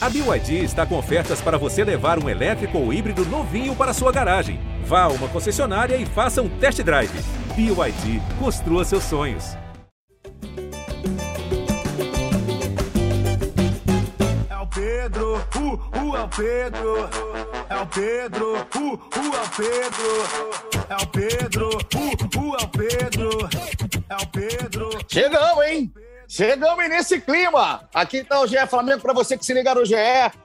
A BYD está com ofertas para você levar um elétrico ou híbrido novinho para sua garagem. Vá a uma concessionária e faça um test drive. BYD, construa seus sonhos. É o Pedro, uh, uh, é o Pedro. É o Pedro, uh, uh, é o Pedro. É o Pedro, uh, uh, é o Pedro. É o Pedro. Chegamos, hein? Chegamos nesse clima. Aqui está o GE Flamengo para você que se liga no GE,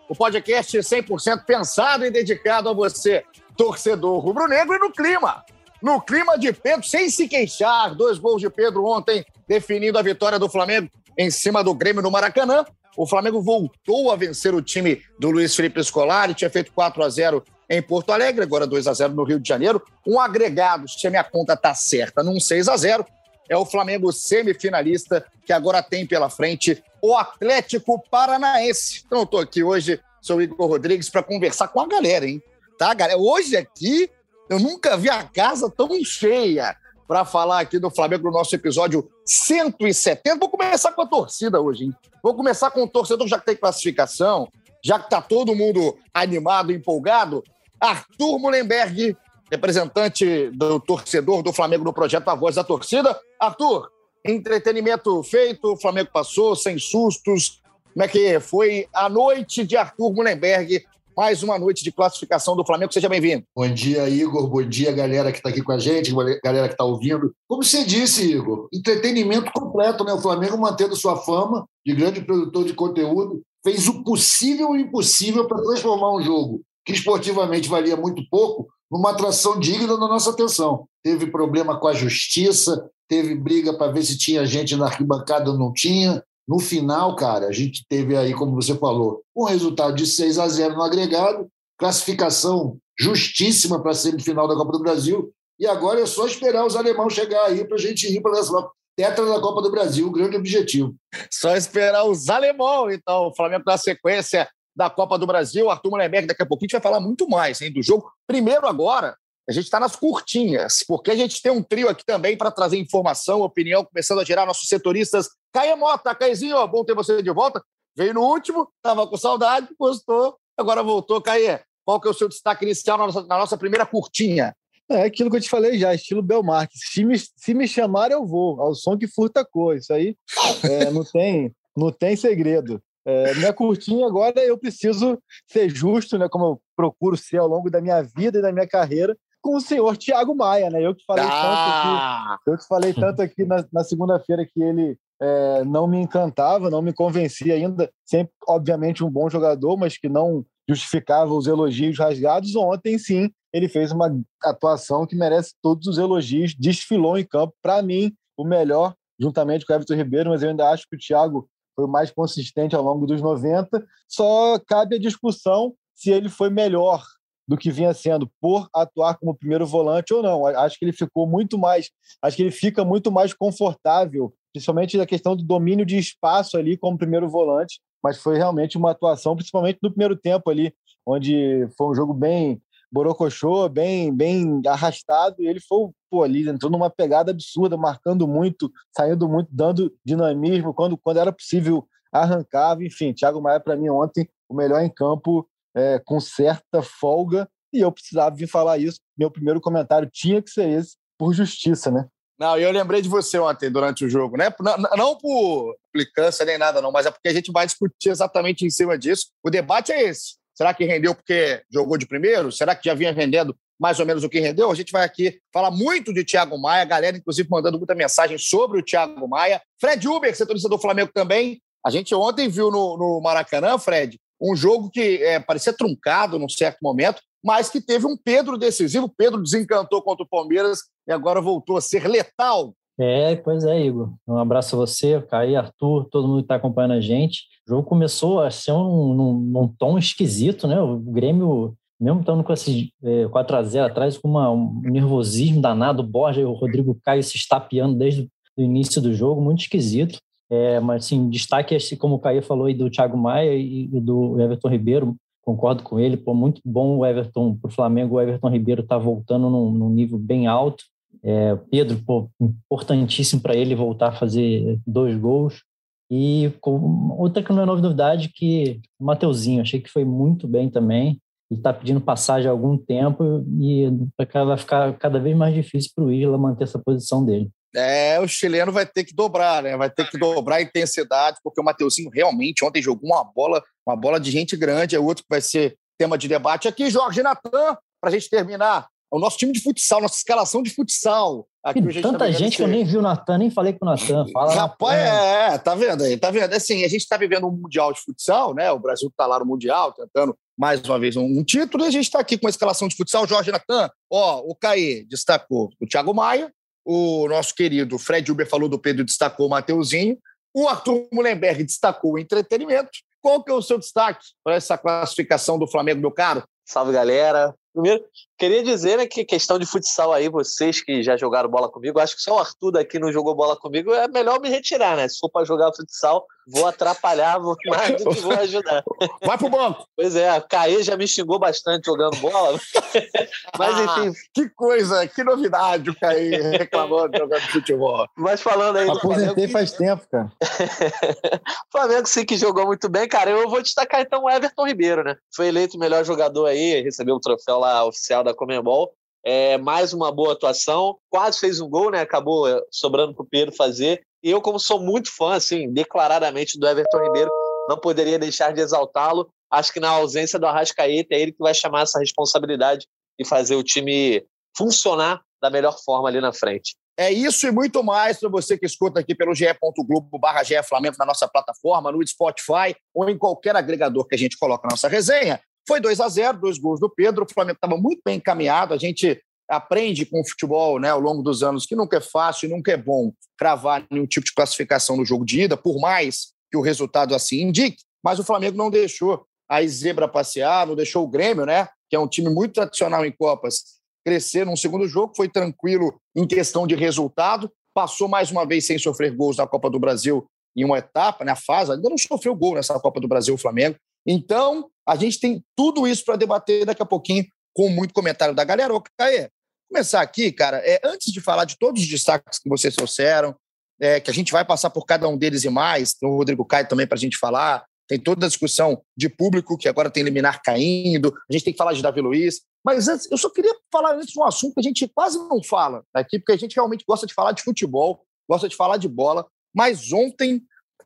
o podcast 100% pensado e dedicado a você, torcedor rubro-negro, e no clima. No clima de Pedro, sem se queixar, dois gols de Pedro ontem, definindo a vitória do Flamengo em cima do Grêmio no Maracanã. O Flamengo voltou a vencer o time do Luiz Felipe Scolari, tinha feito 4 a 0 em Porto Alegre, agora 2 a 0 no Rio de Janeiro. Um agregado, se a minha conta tá certa, num 6 a 0 é o Flamengo semifinalista, que agora tem pela frente o Atlético Paranaense. Então eu tô aqui hoje, sou o Igor Rodrigues, para conversar com a galera, hein? Tá, galera? Hoje aqui, eu nunca vi a casa tão cheia para falar aqui do Flamengo no nosso episódio 170. Vou começar com a torcida hoje, hein? Vou começar com o torcedor, já que tem classificação, já que tá todo mundo animado, empolgado. Arthur Mullenberg, representante do torcedor do Flamengo no projeto A Voz da Torcida. Arthur, entretenimento feito, o Flamengo passou sem sustos. Como é que foi a noite de Arthur Mullenberg? Mais uma noite de classificação do Flamengo. Seja bem-vindo. Bom dia, Igor. Bom dia, galera que está aqui com a gente, galera que está ouvindo. Como você disse, Igor, entretenimento completo, né? O Flamengo mantendo sua fama de grande produtor de conteúdo, fez o possível e o impossível para transformar um jogo que esportivamente valia muito pouco numa atração digna da nossa atenção. Teve problema com a justiça, teve briga para ver se tinha gente na arquibancada ou não tinha. No final, cara, a gente teve aí, como você falou, um resultado de 6 a 0 no agregado, classificação justíssima para a semifinal da Copa do Brasil. E agora é só esperar os alemães chegar aí para a gente ir para essa tetra da Copa do Brasil, o grande objetivo. Só esperar os alemães, então. O Flamengo na sequência da Copa do Brasil. Arthur Mullenberg, daqui a pouquinho a gente vai falar muito mais hein, do jogo. Primeiro, agora, a gente está nas curtinhas, porque a gente tem um trio aqui também para trazer informação, opinião, começando a gerar nossos setoristas. Caia Mota, Caizinho, bom ter você de volta. Veio no último, estava com saudade, postou, agora voltou. Caia, qual que é o seu destaque inicial na nossa, na nossa primeira curtinha? É aquilo que eu te falei já, estilo Belmarque. Se me, se me chamar, eu vou. Ao som que furta cor. Isso aí é, não, tem, não tem segredo. É, minha curtinha agora eu preciso ser justo, né, como eu procuro ser ao longo da minha vida e da minha carreira, com o senhor Tiago Maia, né? Eu que falei ah! tanto aqui, eu que falei tanto aqui na, na segunda-feira que ele é, não me encantava, não me convencia ainda. Sempre, obviamente, um bom jogador, mas que não justificava os elogios rasgados. Ontem, sim, ele fez uma atuação que merece todos os elogios, desfilou em campo. Para mim, o melhor, juntamente com o Everton Ribeiro, mas eu ainda acho que o Thiago foi o mais consistente ao longo dos 90. Só cabe a discussão se ele foi melhor do que vinha sendo por atuar como primeiro volante ou não. Acho que ele ficou muito mais, acho que ele fica muito mais confortável, principalmente na questão do domínio de espaço ali como primeiro volante, mas foi realmente uma atuação, principalmente no primeiro tempo ali, onde foi um jogo bem borocochô, bem bem arrastado, e ele foi pô, ali, entrou numa pegada absurda, marcando muito, saindo muito, dando dinamismo, quando, quando era possível arrancava, enfim, Thiago Maia para mim ontem o melhor em campo é, com certa folga, e eu precisava vir falar isso, meu primeiro comentário tinha que ser esse, por justiça, né? Não, eu lembrei de você ontem durante o jogo, né? Não, não por implicância nem nada, não, mas é porque a gente vai discutir exatamente em cima disso. O debate é esse. Será que rendeu porque jogou de primeiro? Será que já vinha rendendo mais ou menos o que rendeu? A gente vai aqui falar muito de Thiago Maia, a galera, inclusive, mandando muita mensagem sobre o Thiago Maia. Fred Uber, setorista do Flamengo também. A gente ontem viu no, no Maracanã, Fred, um jogo que é, parecia truncado num certo momento, mas que teve um Pedro decisivo. Pedro desencantou contra o Palmeiras e agora voltou a ser letal é, pois é, Igor. Um abraço a você, Caí, Arthur, todo mundo que está acompanhando a gente. O jogo começou a ser um, num, num tom esquisito, né? O Grêmio, mesmo estando com esses é, 4 a 0 atrás, com uma, um nervosismo danado, o Borja e o Rodrigo Caio se estapeando desde o início do jogo, muito esquisito. É, mas, assim, destaque, esse, como o Caio falou aí, do Thiago Maia e, e do Everton Ribeiro, concordo com ele, pô, muito bom o Everton, para o Flamengo, o Everton Ribeiro está voltando num, num nível bem alto, é, Pedro, pô, importantíssimo para ele voltar a fazer dois gols. E com, outra que não é novidade, que o Mateuzinho, achei que foi muito bem também. Ele está pedindo passagem há algum tempo e vai ficar cada vez mais difícil para o Isla manter essa posição dele. É, o chileno vai ter que dobrar, né? Vai ter que dobrar a intensidade, porque o Mateuzinho realmente ontem jogou uma bola, uma bola de gente grande, é outro que vai ser tema de debate aqui. Jorge Natan, para a gente terminar, o nosso time de futsal, nossa escalação de futsal. Aqui, gente tanta tá gente que eu nem vi o Natan, nem falei com o Natan. Fala, Rapaz, é, tá vendo aí, tá vendo? Assim, a gente está vivendo um Mundial de Futsal, né? O Brasil está lá no Mundial, tentando mais uma vez um, um título, e a gente está aqui com a escalação de futsal. Jorge Natan, ó, o Caê destacou o Thiago Maia, o nosso querido Fred Uber falou do Pedro, destacou o Mateuzinho. O Arthur Mullenberg destacou o entretenimento. Qual que é o seu destaque para essa classificação do Flamengo, meu caro? Salve, galera. Primeiro, queria dizer né, que questão de futsal aí, vocês que já jogaram bola comigo, acho que só o Arthur daqui não jogou bola comigo, é melhor me retirar, né? Se for para jogar futsal, vou atrapalhar vou mais do que vou ajudar. Vai pro banco. Pois é, Caê já me xingou bastante jogando bola. Mas Ah, enfim, que coisa, que novidade o Caê reclamando jogando futebol. mas falando aí Aposentei Flamengo, faz tempo, cara. Flamengo sim que jogou muito bem, cara. Eu vou destacar então o Everton Ribeiro, né? Foi eleito o melhor jogador aí, recebeu o troféu lá oficial da Comembol. É, mais uma boa atuação, quase fez um gol, né? Acabou é, sobrando pro Pedro fazer. E eu, como sou muito fã, assim, declaradamente do Everton Ribeiro, não poderia deixar de exaltá-lo. Acho que na ausência do Arrascaeta é ele que vai chamar essa responsabilidade e fazer o time funcionar da melhor forma ali na frente. É isso e muito mais para você que escuta aqui pelo ge.globo barra Flamengo na nossa plataforma, no Spotify ou em qualquer agregador que a gente coloca na nossa resenha. Foi 2 a 0 dois gols do Pedro. O Flamengo estava muito bem encaminhado. A gente aprende com o futebol né, ao longo dos anos que nunca é fácil e nunca é bom cravar nenhum tipo de classificação no jogo de ida, por mais que o resultado assim indique. Mas o Flamengo não deixou a zebra passear, não deixou o Grêmio, né, que é um time muito tradicional em Copas, crescer num segundo jogo. Foi tranquilo em questão de resultado. Passou mais uma vez sem sofrer gols na Copa do Brasil em uma etapa, na fase. Ainda não sofreu gol nessa Copa do Brasil, o Flamengo. Então, a gente tem tudo isso para debater daqui a pouquinho com muito comentário da galera. Ô, Caê, começar aqui, cara, é, antes de falar de todos os destaques que vocês trouxeram, é, que a gente vai passar por cada um deles e mais, tem o Rodrigo Caio também para a gente falar, tem toda a discussão de público, que agora tem liminar caindo, a gente tem que falar de Davi Luiz, mas antes, eu só queria falar antes de um assunto que a gente quase não fala aqui, porque a gente realmente gosta de falar de futebol, gosta de falar de bola, mas ontem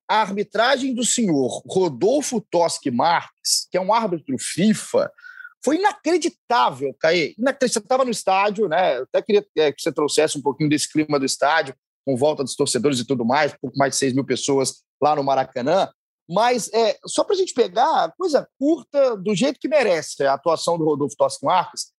a arbitragem do senhor Rodolfo Toschi Marques, que é um árbitro FIFA, foi inacreditável, Caê. Você estava no estádio, né? Eu até queria é, que você trouxesse um pouquinho desse clima do estádio, com volta dos torcedores e tudo mais, pouco mais de 6 mil pessoas lá no Maracanã. Mas é, só para a gente pegar coisa curta, do jeito que merece a atuação do Rodolfo Toschi Marques,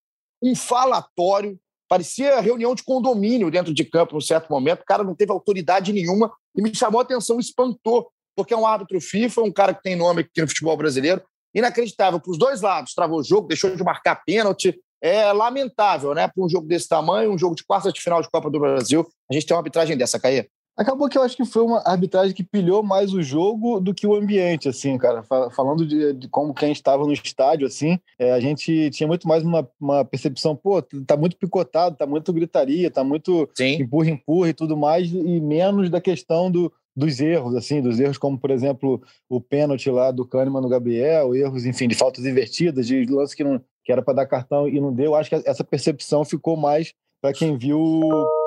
um falatório, parecia reunião de condomínio dentro de campo num certo momento, o cara não teve autoridade nenhuma e me chamou a atenção, espantou, porque é um árbitro FIFA, um cara que tem nome aqui no futebol brasileiro, inacreditável para os dois lados, travou o jogo, deixou de marcar pênalti, é lamentável, né? Para um jogo desse tamanho, um jogo de quarta de final de Copa do Brasil, a gente tem uma arbitragem dessa, Caê. Acabou que eu acho que foi uma arbitragem que pilhou mais o jogo do que o ambiente, assim, cara. Fa- Falando de, de como quem estava no estádio, assim, é, a gente tinha muito mais uma, uma percepção, pô, tá muito picotado, tá muito gritaria, tá muito Sim. empurra, empurra e tudo mais, e menos da questão do, dos erros, assim, dos erros como, por exemplo, o pênalti lá do Kahneman no Gabriel, erros, enfim, de faltas invertidas, de lance que, não, que era para dar cartão e não deu. Acho que essa percepção ficou mais para quem viu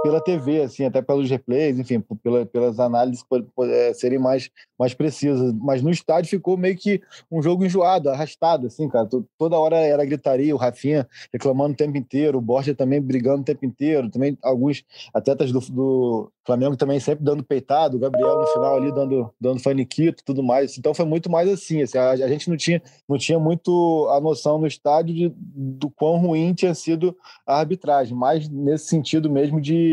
pela TV, assim, até pelos replays, enfim, pela, pelas análises po- po- é, serem mais, mais precisas. Mas no estádio ficou meio que um jogo enjoado, arrastado, assim, cara. To- Toda hora era gritaria, o Rafinha reclamando o tempo inteiro, o Borja também brigando o tempo inteiro, também alguns atletas do, do Flamengo também sempre dando peitado, o Gabriel no final ali dando, dando faniquito e tudo mais. Então foi muito mais assim, assim, a, a gente não tinha, não tinha muito a noção no estádio de, do quão ruim tinha sido a arbitragem, mas nesse sentido mesmo de,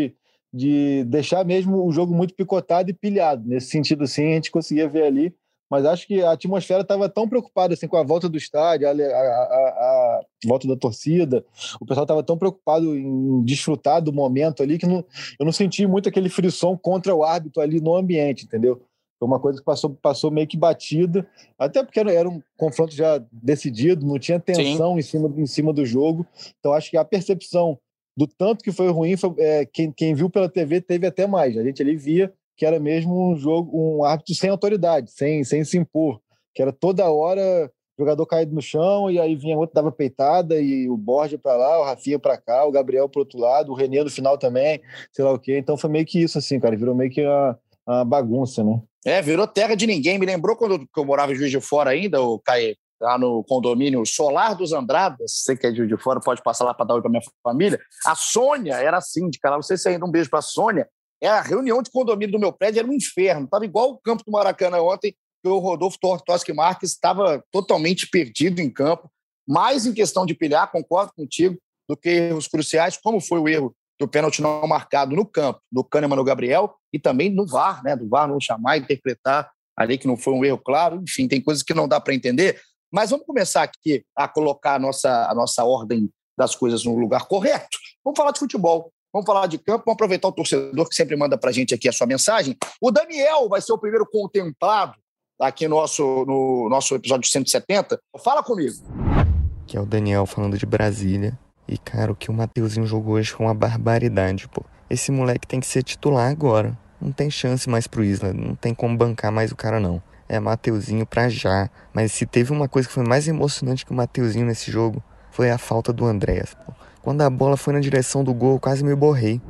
de deixar mesmo o jogo muito picotado e pilhado. Nesse sentido, sim, a gente conseguia ver ali. Mas acho que a atmosfera estava tão preocupada assim, com a volta do estádio, a, a- a- a volta da torcida. O pessoal estava tão preocupado em desfrutar do momento ali que não, eu não senti muito aquele frisson contra o árbitro ali no ambiente, entendeu? Foi uma coisa que passou, passou meio que batida, até porque era, era um confronto já decidido, não tinha tensão em cima, em cima do jogo. Então acho que a percepção do tanto que foi ruim, foi, é, quem, quem viu pela TV teve até mais. A gente ali via que era mesmo um jogo, um árbitro sem autoridade, sem, sem se impor, que era toda hora jogador caído no chão e aí vinha outro dava peitada e o Borja para lá, o Rafinha para cá, o Gabriel para outro lado, o Renê no final também, sei lá o quê. Então foi meio que isso assim, cara, virou meio que uma, uma bagunça, né? É, virou terra de ninguém. Me lembrou quando eu morava em Juiz de Fora ainda, o Caê, lá no condomínio Solar dos Andradas, você que é de Fora, pode passar lá para dar oi para minha família. A Sônia era síndica lá, não sei se ainda um beijo para a Sônia. É a reunião de condomínio do meu prédio era um inferno, tava igual o campo do Maracanã ontem, que o Rodolfo Tortoski Marques estava totalmente perdido em campo, mais em questão de pilhar, concordo contigo, do que erros cruciais, como foi o erro do pênalti não marcado no campo, do Kahneman no Gabriel, e também no VAR, né? Do VAR não chamar, interpretar ali que não foi um erro claro, enfim, tem coisas que não dá para entender. Mas vamos começar aqui a colocar a nossa, a nossa ordem das coisas no lugar correto. Vamos falar de futebol. Vamos falar de campo, vamos aproveitar o torcedor que sempre manda para a gente aqui a sua mensagem. O Daniel vai ser o primeiro contemplado aqui no nosso, no nosso episódio 170. Fala comigo. Que é o Daniel falando de Brasília. E, cara, o que o Mateuzinho jogou hoje foi uma barbaridade, pô. Esse moleque tem que ser titular agora. Não tem chance mais pro Isla. Não tem como bancar mais o cara, não. É Mateuzinho pra já. Mas se teve uma coisa que foi mais emocionante que o Mateuzinho nesse jogo, foi a falta do Andréas. Quando a bola foi na direção do gol, eu quase me borrei.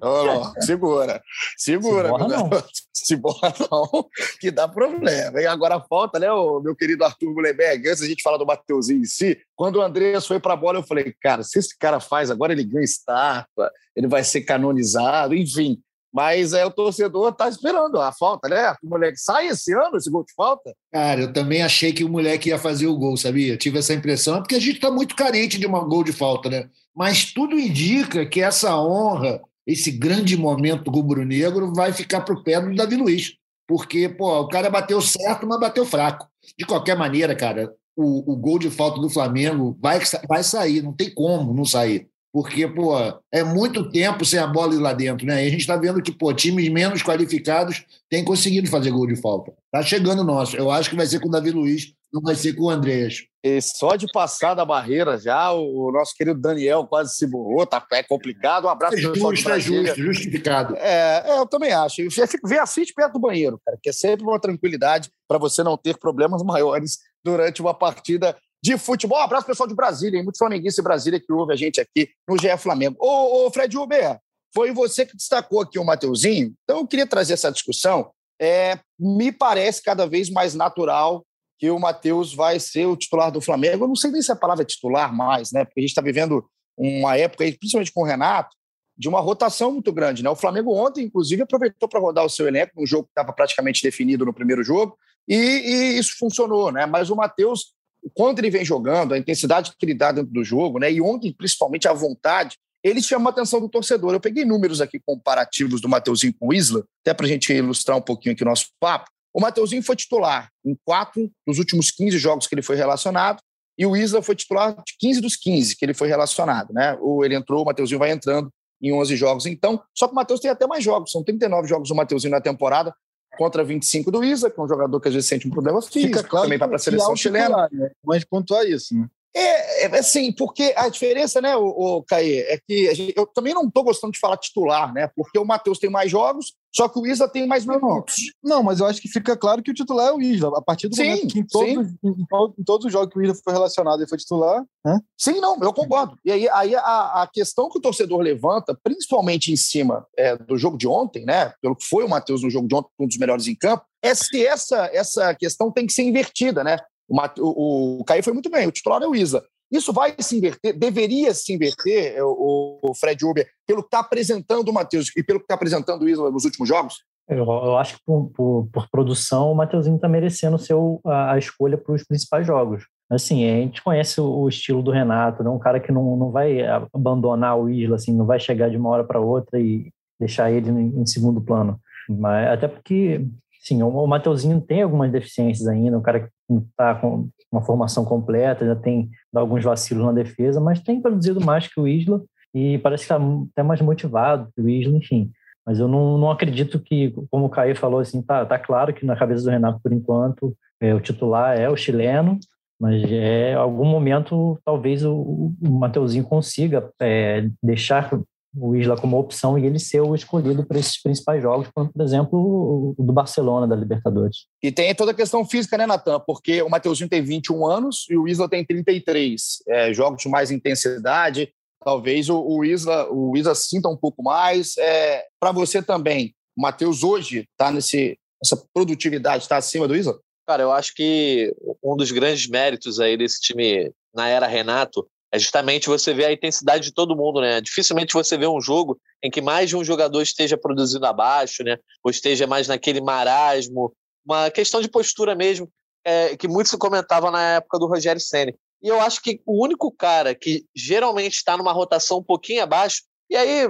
Ô, segura, segura, Se borra, meu não. garoto. Se borra não, que dá problema. E agora falta, né, o meu querido Arthur Mullenberg, antes a gente falar do Mateuzinho em si, quando o Andreas foi pra bola, eu falei, cara, se esse cara faz, agora ele ganha estátua, ele vai ser canonizado, enfim. Mas é, o torcedor tá esperando a falta, né? Arthur Mullenberg, sai esse ano esse gol de falta? Cara, eu também achei que o moleque ia fazer o gol, sabia? Tive essa impressão, porque a gente está muito carente de um gol de falta, né? Mas tudo indica que essa honra, esse grande momento rubro-negro, vai ficar para o pé do Davi Luiz. Porque, pô, o cara bateu certo, mas bateu fraco. De qualquer maneira, cara, o, o gol de falta do Flamengo vai, vai sair, não tem como não sair. Porque, pô, é muito tempo sem a bola ir lá dentro, né? E a gente está vendo que, pô, times menos qualificados têm conseguido fazer gol de falta. Tá chegando o nosso. Eu acho que vai ser com o Davi Luiz, não vai ser com o Andreas. E só de passar da barreira já, o, nosso querido Daniel quase se borrou, tá, é complicado. Um abraço É de justo, é justo, justificado. É, é, eu também acho. Vem assiste perto do banheiro, cara, que é sempre uma tranquilidade para você não ter problemas maiores durante uma partida de futebol. Um abraço, pessoal de Brasília, hein? muito flamenguista de Brasília que ouve a gente aqui no GE Flamengo. Ô, ô Fred Uber, foi você que destacou aqui o Mateuzinho, então eu queria trazer essa discussão. É, me parece cada vez mais natural que o Matheus vai ser o titular do Flamengo. Eu não sei nem se a palavra é titular mais, né? Porque a gente está vivendo uma época, principalmente com o Renato, de uma rotação muito grande. Né? O Flamengo ontem, inclusive, aproveitou para rodar o seu elenco, um jogo que estava praticamente definido no primeiro jogo, e, e isso funcionou. Né? Mas o Matheus, quando ele vem jogando, a intensidade que ele dá dentro do jogo, né? e ontem, principalmente, a vontade, ele chama a atenção do torcedor. Eu peguei números aqui comparativos do Mateuzinho com o Isla, até para a gente ilustrar um pouquinho aqui o nosso papo. O Mateuzinho foi titular em quatro dos últimos 15 jogos que ele foi relacionado, e o Isla foi titular de 15 dos 15 que ele foi relacionado. Né? Ou ele entrou, o Mateuzinho vai entrando em 11 jogos. Então, só que o Matheus tem até mais jogos, são 39 jogos do Mateuzinho na temporada, contra 25 do Isla, que é um jogador que às vezes sente um problema físico, claro também vai para a que seleção chilena. titular, Né? Mas pontuar isso, né? É, é assim, porque a diferença, né, o, o Caê, é que gente- eu também não estou gostando de falar titular, né? Porque o Matheus tem mais jogos, só que o Isla tem mais não. minutos. Não, mas eu acho que fica claro que o titular é o Isla. A partir do Sim, momento que em todos, em, em todos os jogos que o Isla foi relacionado e foi titular, né? Sim, não, eu concordo. E aí, aí a, a questão que o torcedor levanta, principalmente em cima é, do jogo de ontem, né? Pelo que foi o Matheus no jogo de ontem, um dos melhores em campo, é se essa, essa questão tem que ser invertida, né? O, o, o Caio foi muito bem, o titular é o Isla. Isso vai se inverter, deveria se inverter, é, o, o Fred Uber, pelo que está apresentando o Matheus e pelo que está apresentando o Isla nos últimos jogos? Eu, eu acho que por, por- por produção o Mateuzinho está merecendo ser o- a, a escolha para os principais jogos. Assim, a gente conhece o, o estilo do Renato, né? um cara que não, não vai abandonar o Isla, assim, não vai chegar de uma hora para outra e deixar ele em, em segundo plano. Mas, até porque, sim, o, Mateuzinho tem algumas deficiências ainda, um cara que está com uma formação completa, já tem alguns vacilos na defesa, mas tem produzido mais que o Isla e parece que está até mais motivado que o Isla, enfim. Mas eu não, não acredito que, como o Caio falou, assim, tá, tá claro que na cabeça do Renato, por enquanto, é, o titular é o chileno, mas é algum momento talvez o, o Mateuzinho consiga é, deixar o Isla como opção e ele ser o escolhido para esses principais jogos, como, por exemplo, o do Barcelona da Libertadores. E tem toda a questão física, né, Natan? Porque o Mateuzinho tem 21 anos e o Isla tem 33. É, jogos de mais intensidade, talvez o, o, Isla, o Isla sinta um pouco mais. É, para você também, o Matheus hoje está nesse essa produtividade está acima do Isla? Cara, eu acho que um dos grandes méritos aí desse time na era Renato é justamente você ver a intensidade de todo mundo, né? Dificilmente você vê um jogo em que mais de um jogador esteja produzindo abaixo, né? Ou esteja mais naquele marasmo, uma questão de postura mesmo, é, que muito se comentava na época do Rogério Ceni. E eu acho que o único cara que geralmente está numa rotação um pouquinho abaixo, e aí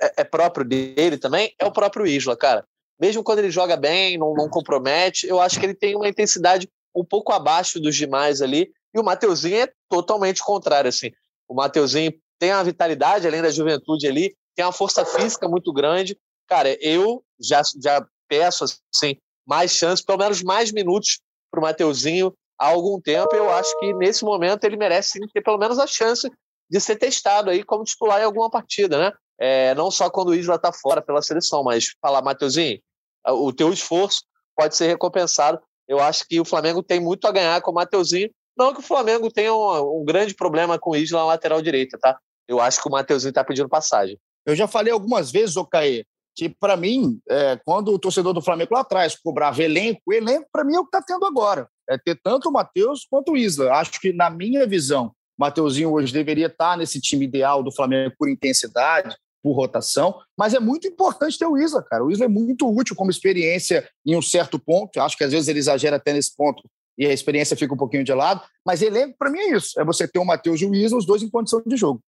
é, é próprio dele também, é o próprio Isla, cara mesmo quando ele joga bem, não, não compromete, eu acho que ele tem uma intensidade um pouco abaixo dos demais ali. E o Mateuzinho é totalmente contrário, assim. O Mateuzinho tem uma vitalidade, além da juventude ali, tem uma força física muito grande. Cara, eu já, já peço, assim, mais chances, pelo menos mais minutos para o Mateuzinho há algum tempo. Eu acho que nesse momento ele merece sim, ter pelo menos a chance de ser testado aí como titular em alguma partida, né? É, não só quando o Isla está fora pela seleção, mas falar, Mateuzinho, o teu esforço pode ser recompensado. Eu acho que o Flamengo tem muito a ganhar com o Mateuzinho. Não que o Flamengo tenha um, um grande problema com o Isla na lateral direita, tá? Eu acho que o Mateuzinho está pedindo passagem. Eu já falei algumas vezes, ô Caê, que para mim, é, quando o torcedor do Flamengo lá atrás cobrava elenco, o elenco para mim é o que está tendo agora. É ter tanto o Matheus quanto o Isla. Acho que, na minha visão, o Mateuzinho hoje deveria estar tá nesse time ideal do Flamengo por intensidade, por rotação, mas é muito importante ter o Isla, cara. O Isla é muito útil como experiência em um certo ponto. acho que às vezes ele exagera até nesse ponto e a experiência fica um pouquinho de lado, mas elenco, para mim, é isso: é você ter o Matheus e o Isla, os dois em condição de jogo.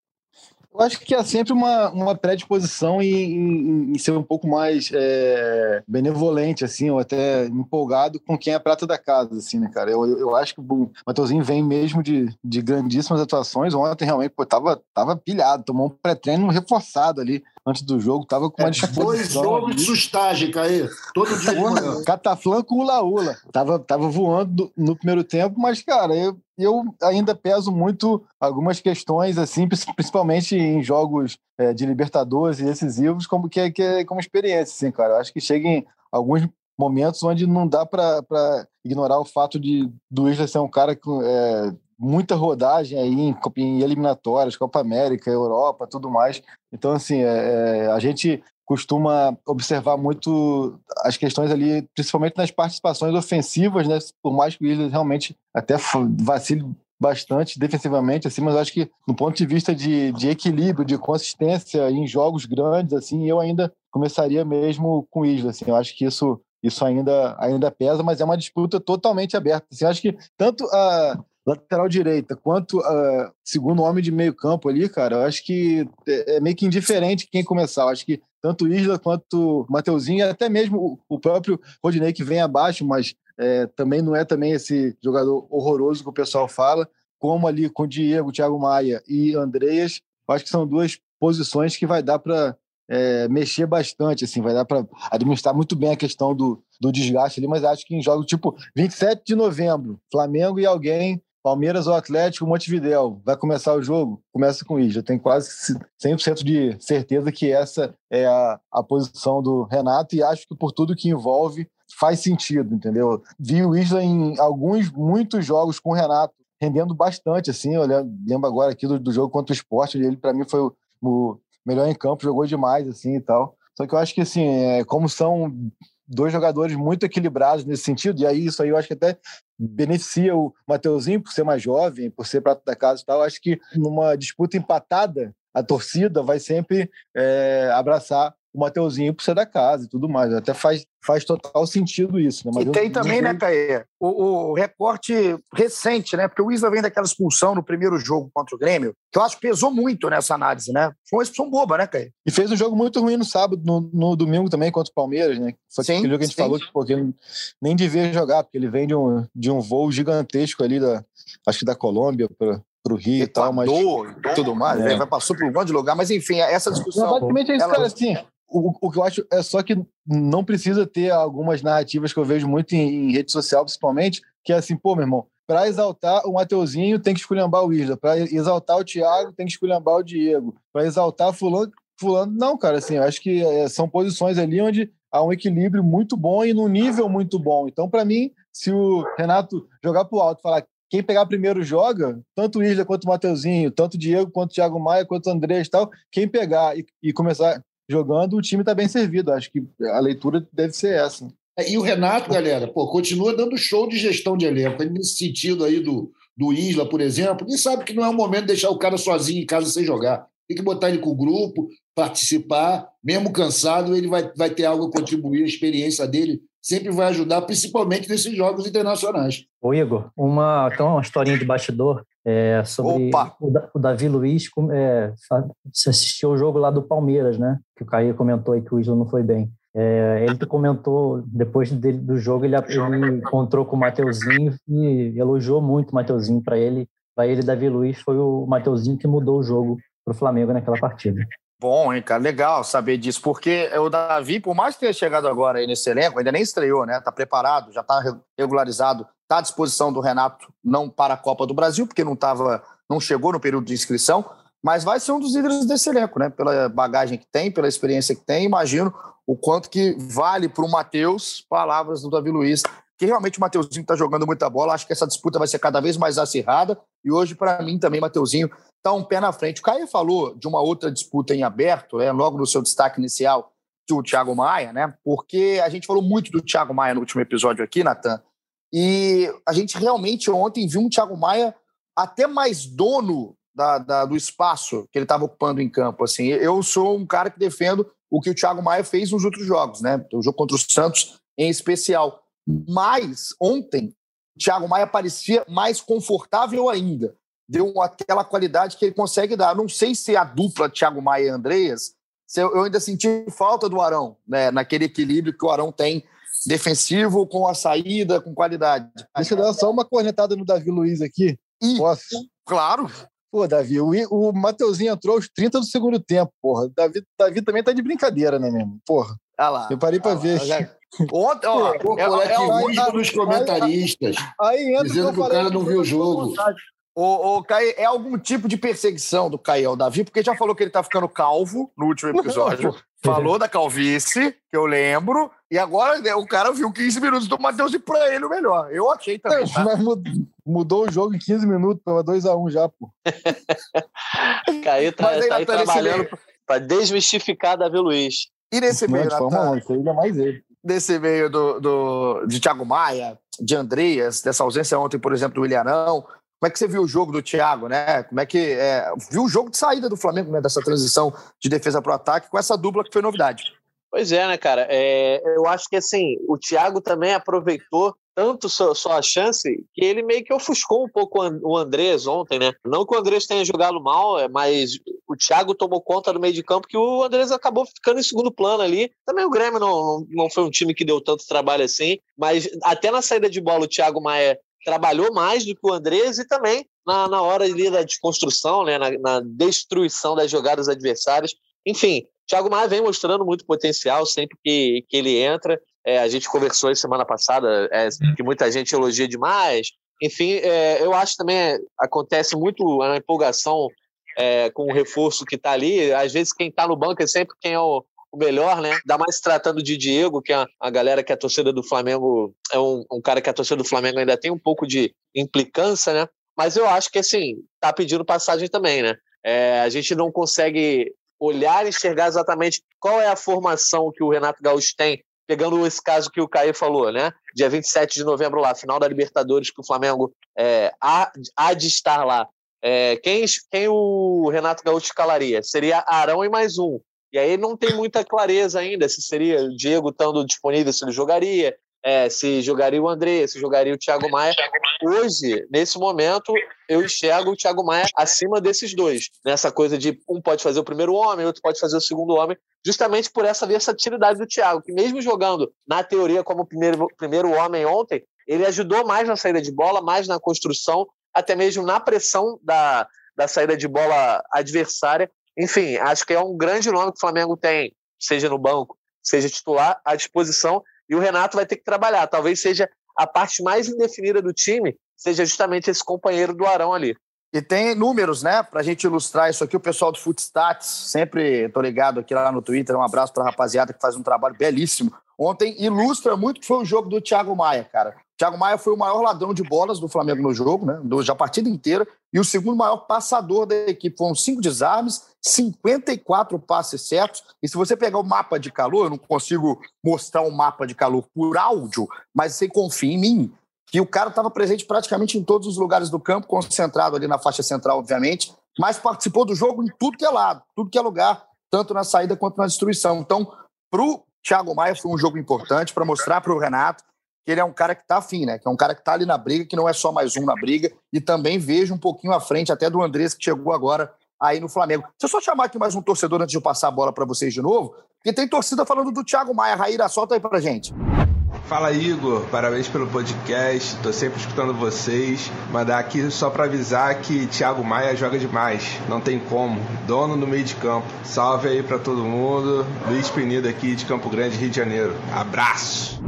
Eu acho que há sempre uma, uma predisposição em, em, em ser um pouco mais é, benevolente, assim, ou até empolgado com quem é prata da casa, assim, né, cara? Eu, eu acho que o Matheusinho vem mesmo de, de grandíssimas atuações. Ontem, realmente, pô, tava, tava pilhado, tomou um pré-treino reforçado ali antes do jogo, tava com uma é, disposição. Dois jogos de sustagem, Caí. Todo dia de manhã. Cataflã com ula-ula. Tava, tava voando no primeiro tempo, mas, cara, eu, eu ainda peso muito algumas questões, assim, principalmente em jogos é, de Libertadores e decisivos, como que é, que é como experiência, assim, cara. Eu acho que chega em alguns momentos onde não dá para ignorar o fato de do Isla ser um cara que é, muita rodagem aí em, em, eliminatórias, Copa América, Europa, tudo mais. Então, assim, é, é, a gente costuma observar muito as questões ali, principalmente nas participações ofensivas, né? Por mais que o Williams realmente até vacile bastante defensivamente, assim, mas acho que no ponto de vista de, de equilíbrio, de consistência em jogos grandes, assim, eu ainda começaria mesmo com o Isla, assim, eu acho que isso isso ainda, ainda pesa, mas é uma disputa totalmente aberta. Assim, acho que tanto a, lateral direita, quanto uh, segundo homem de meio campo ali, cara, eu acho que é, é meio que indiferente quem começar. Eu acho que tanto Isla quanto Mateuzinho, até mesmo o, próprio Rodinei que vem abaixo, mas é, também não é também esse jogador horroroso que o pessoal fala, como ali com Diego, Thiago Maia e Andreas, acho que são duas posições que vai dar para é, mexer bastante, assim, vai dar para administrar muito bem a questão do, do desgaste ali, mas acho que em jogos tipo 27 de novembro, Flamengo e alguém Palmeiras ou Atlético, Montevidéu, vai começar o jogo? Começa com isso. Eu tenho quase 100% de certeza que essa é a, a posição do Renato e acho que por tudo que envolve faz sentido, entendeu? Vi o Isla em alguns, muitos jogos com o Renato, rendendo bastante, assim, eu lembro agora aqui do, do jogo contra o esporte, ele para mim foi o, o, melhor em campo, jogou demais, assim, e tal. Só que eu acho que, assim, é, como são dois jogadores muito equilibrados nesse sentido, e aí isso aí eu acho que até beneficia o Mateuzinho por ser mais jovem, por ser prato da casa e tal. Acho que numa disputa empatada, a torcida vai sempre é, abraçar o Mateuzinho por ser da casa e tudo mais. Até faz, faz total sentido isso. Né? Mas e tem também, né, Caê, o, o, recorte recente, né? Porque o Isla vem daquela expulsão no primeiro jogo contra o Grêmio, que eu acho que pesou muito nessa análise, né? Foi uma expulsão boba, né, Caê? E fez um jogo muito ruim no sábado, no, no domingo também contra o Palmeiras, né? Foi sim, aquele jogo que a gente sim. falou que pô, ele nem devia jogar, porque ele vem de um, de um voo gigantesco ali, da, acho que da Colômbia para para o Rio Equador, e tal, mas. tudo mais, é. né? vai passou por um monte de lugar, mas enfim, essa discussão. basicamente é isso, ela... cara, assim. O, o, que eu acho é só que não precisa ter algumas narrativas que eu vejo muito em, em rede social, principalmente, que é assim, pô, meu irmão, para exaltar o Mateuzinho tem que esculhambar o Isla, para exaltar o Thiago tem que esculhambar o Diego, para exaltar fulano fulano. Não, cara, assim, eu acho que é, são posições ali onde há um equilíbrio muito bom e num nível muito bom. Então, para mim, se o Renato jogar pro alto e falar quem pegar primeiro joga, tanto o Isla quanto o Mateuzinho, tanto o Diego quanto o Thiago Maia, quanto o Andrés e tal, quem pegar e, e começar jogando, o time está bem servido. Acho que a leitura deve ser essa. É, e o Renato, galera, pô, continua dando show de gestão de elenco. Nesse sentido aí do, do Isla, por exemplo, ele sabe que não é o momento de deixar o cara sozinho em casa sem jogar. Tem que botar ele com o grupo, participar, mesmo cansado, ele vai, vai ter algo a contribuir, a experiência dele sempre vai ajudar, principalmente nesses jogos internacionais. Ô Igor, uma, então uma historinha de bastidor é, sobre o, o, Davi Luiz, é, você assistiu o jogo lá do Palmeiras, né? Que o Caio comentou aí que o Isla não foi bem. É, ele comentou, depois dele, do jogo, ele, ele encontrou com o Mateuzinho e elogiou muito o Mateuzinho para ele. Para ele, Davi Luiz foi o Mateuzinho que mudou o jogo para o Flamengo naquela partida. Bom, hein, cara, legal saber disso, porque o Davi, por mais que tenha chegado agora aí nesse elenco, ainda nem estreou, né? Tá preparado, já tá regularizado, tá à disposição do Renato, não para a Copa do Brasil, porque não tava, não chegou no período de inscrição, mas vai ser um dos líderes desse elenco, né? Pela bagagem que tem, pela experiência que tem, imagino o quanto que vale para o Matheus palavras do Davi Luiz, que realmente o Mateuzinho está jogando muita bola, acho que essa disputa vai ser cada vez mais acirrada, e hoje, para mim, também, Mateuzinho está um pé na frente. O Caio falou de uma outra disputa em aberto, né, logo no seu destaque inicial, do Thiago Maia, né? Porque a gente falou muito do Thiago Maia no último episódio aqui, Natan, e a gente realmente ontem viu um Thiago Maia até mais dono da, da, do espaço que ele estava ocupando em campo. Assim, eu sou um cara que defendo o que o Thiago Maia fez nos outros jogos, né? O jogo contra o Santos em especial. Mas ontem o Thiago Maia parecia mais confortável ainda deu aquela qualidade que ele consegue dar. Não sei se a dupla Thiago Maia e Andreas, eu ainda senti falta do Arão, né, naquele equilíbrio que o Arão tem defensivo com a saída, com qualidade. Deixa eu dar só uma cornetada no Davi Luiz aqui. E, Posso? Claro. Pô, Davi, o, o Mateuzinho entrou aos 30 do segundo tempo, porra. Davi, Davi também tá de brincadeira, né, mesmo? Porra. Ah lá. Eu parei pra ver. Já... Ontem, ó, é, é, é, dos comentaristas. Aí, aí dizendo que o cara não viu o jogo. O, o Caio, é algum tipo de perseguição do Caio ao Davi, porque já falou que ele tá ficando calvo no último episódio. falou da calvície, que eu lembro, e agora né, o cara viu 15 minutos do Matheus e pra ele o melhor. Eu achei também. Tá? Mas mudou o jogo em 15 minutos, tava 2x1 um já, pô. Caio tá, tá aí trabalhando para desmistificar Davi Luiz. E nesse meio, Natan, aí é mais ele. Nesse meio do, do, de Thiago Maia, de Andreas, dessa ausência ontem, por exemplo, do Willianão, como é que você viu o jogo do Thiago, né? Como é que é, viu o jogo de saída do Flamengo, né? Dessa transição de defesa para o ataque com essa dupla que foi novidade. Pois é, né, cara? É, eu acho que assim o Thiago também aproveitou tanto sua, sua chance que ele meio que ofuscou um pouco o Andrés ontem, né? Não que o Andrés tenha jogado mal, é, mas o Thiago tomou conta do meio de campo que o Andrés acabou ficando em segundo plano ali. Também o Grêmio não, não, não foi um time que deu tanto trabalho assim, mas até na saída de bola o Thiago Maia trabalhou mais do que o Andrés e também na, na hora ali da desconstrução, né, na, na destruição das jogadas adversárias. Enfim, Thiago Maia vem mostrando muito potencial sempre que, que ele entra. É, a gente conversou semana passada é, que muita gente elogia demais. Enfim, é, eu acho também acontece muito a empolgação é, com o reforço que está ali. Às vezes quem está no banco é sempre quem é o, o melhor, né? Ainda mais tratando de Diego, que é a galera que é a torcida do Flamengo é um, um, cara que a torcida do Flamengo ainda tem um pouco de implicância, né? Mas eu acho que, assim, tá pedindo passagem também, né? É, a gente não consegue olhar e enxergar exatamente qual é a formação que o Renato Gaúcho tem, pegando esse caso que o Caio falou, né? Dia 27 de novembro lá, final da Libertadores, que o Flamengo é, há, há de estar lá. É, quem, quem o Renato Gaúcho escalaria? Seria Arão e mais um. E aí não tem muita clareza ainda se seria o Diego estando disponível, se ele jogaria, é, se jogaria o André, se jogaria o Thiago Maia. Hoje, nesse momento, eu enxergo o Thiago Maia acima desses dois. Nessa coisa de um pode fazer o primeiro homem, outro pode fazer o segundo homem, justamente por essa versatilidade do Thiago, que mesmo jogando na teoria como primeiro, primeiro homem ontem, ele ajudou mais na saída de bola, mais na construção, até mesmo na pressão da, da saída de bola adversária. Enfim, acho que é um grande nome que o Flamengo tem, seja no banco, seja titular, à disposição. E o Renato vai ter que trabalhar. Talvez seja a parte mais indefinida do time, seja justamente esse companheiro do Arão ali. E tem números, né? Pra gente ilustrar isso aqui, o pessoal do Footstats, sempre tô ligado aqui lá no Twitter, um abraço pra rapaziada que faz um trabalho belíssimo. Ontem ilustra muito que foi o jogo do Thiago Maia, cara. Thiago Maia foi o maior ladrão de bolas do Flamengo no jogo, né? Do, a partida inteira, e o segundo maior passador da equipe. Foram cinco desarmes, 54 passes certos. E se você pegar o mapa de calor, eu não consigo mostrar um mapa de calor por áudio, mas você confia em mim que o cara estava presente praticamente em todos os lugares do campo, concentrado ali na faixa central, obviamente, mas participou do jogo em tudo que é lado, tudo que é lugar, tanto na saída quanto na destruição. Então, para o Thiago Maia foi um jogo importante para mostrar para o Renato que ele é um cara que está afim, né? Que é um cara que está ali na briga, que não é só mais um na briga, e também vejo um pouquinho à frente até do Andrés, que chegou agora aí no Flamengo. Deixa eu só chamar aqui mais um torcedor antes de eu passar a bola para vocês de novo, porque tem torcida falando do Thiago Maia. Raíra, solta aí para gente. Fala Igor, parabéns pelo podcast, tô sempre escutando vocês. Mandar aqui só para avisar que Thiago Maia joga demais, não tem como. Dono no meio de campo. Salve aí para todo mundo. Luiz Penido aqui de Campo Grande, Rio de Janeiro. Abraço.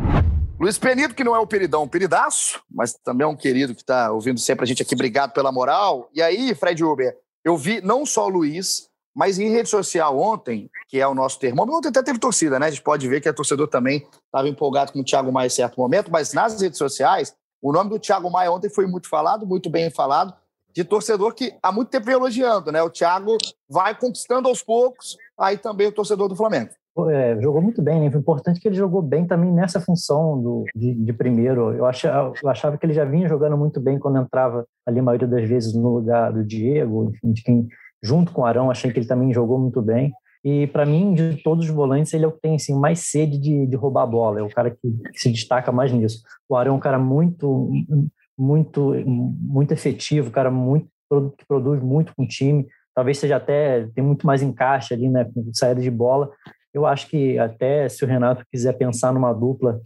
Luiz Penido, que não é o peridão, um peridaço, mas também é um querido que está ouvindo sempre a gente aqui. Obrigado pela moral. E aí, Fred Uber, eu vi não só o Luiz, mas em rede social ontem, que é o nosso termômetro, ontem até teve torcida, né? A gente pode ver que a torcedor também estava empolgado com o Thiago Maia em certo momento, mas nas redes sociais, o nome do Thiago Maia ontem foi muito falado, muito bem falado, de torcedor que há muito tempo vem elogiando, né? O Thiago vai conquistando aos poucos, aí também o torcedor do Flamengo. É, jogou muito bem, né? Foi importante que ele jogou bem também nessa função do, de, de primeiro. Eu achava, eu achava que ele já vinha jogando muito bem quando entrava ali a maioria das vezes no lugar do Diego, enfim, de quem junto com o Arão, achei que ele também jogou muito bem. E para mim, de todos os volantes, ele é o que tem assim, mais sede de, de roubar a bola, é o cara que, se destaca mais nisso. O Arão é um cara muito, muito, muito efetivo, cara muito que produz muito com o time. Talvez seja até tem muito mais encaixe ali, né, com saída de bola. Eu acho que até se o Renato quiser pensar numa dupla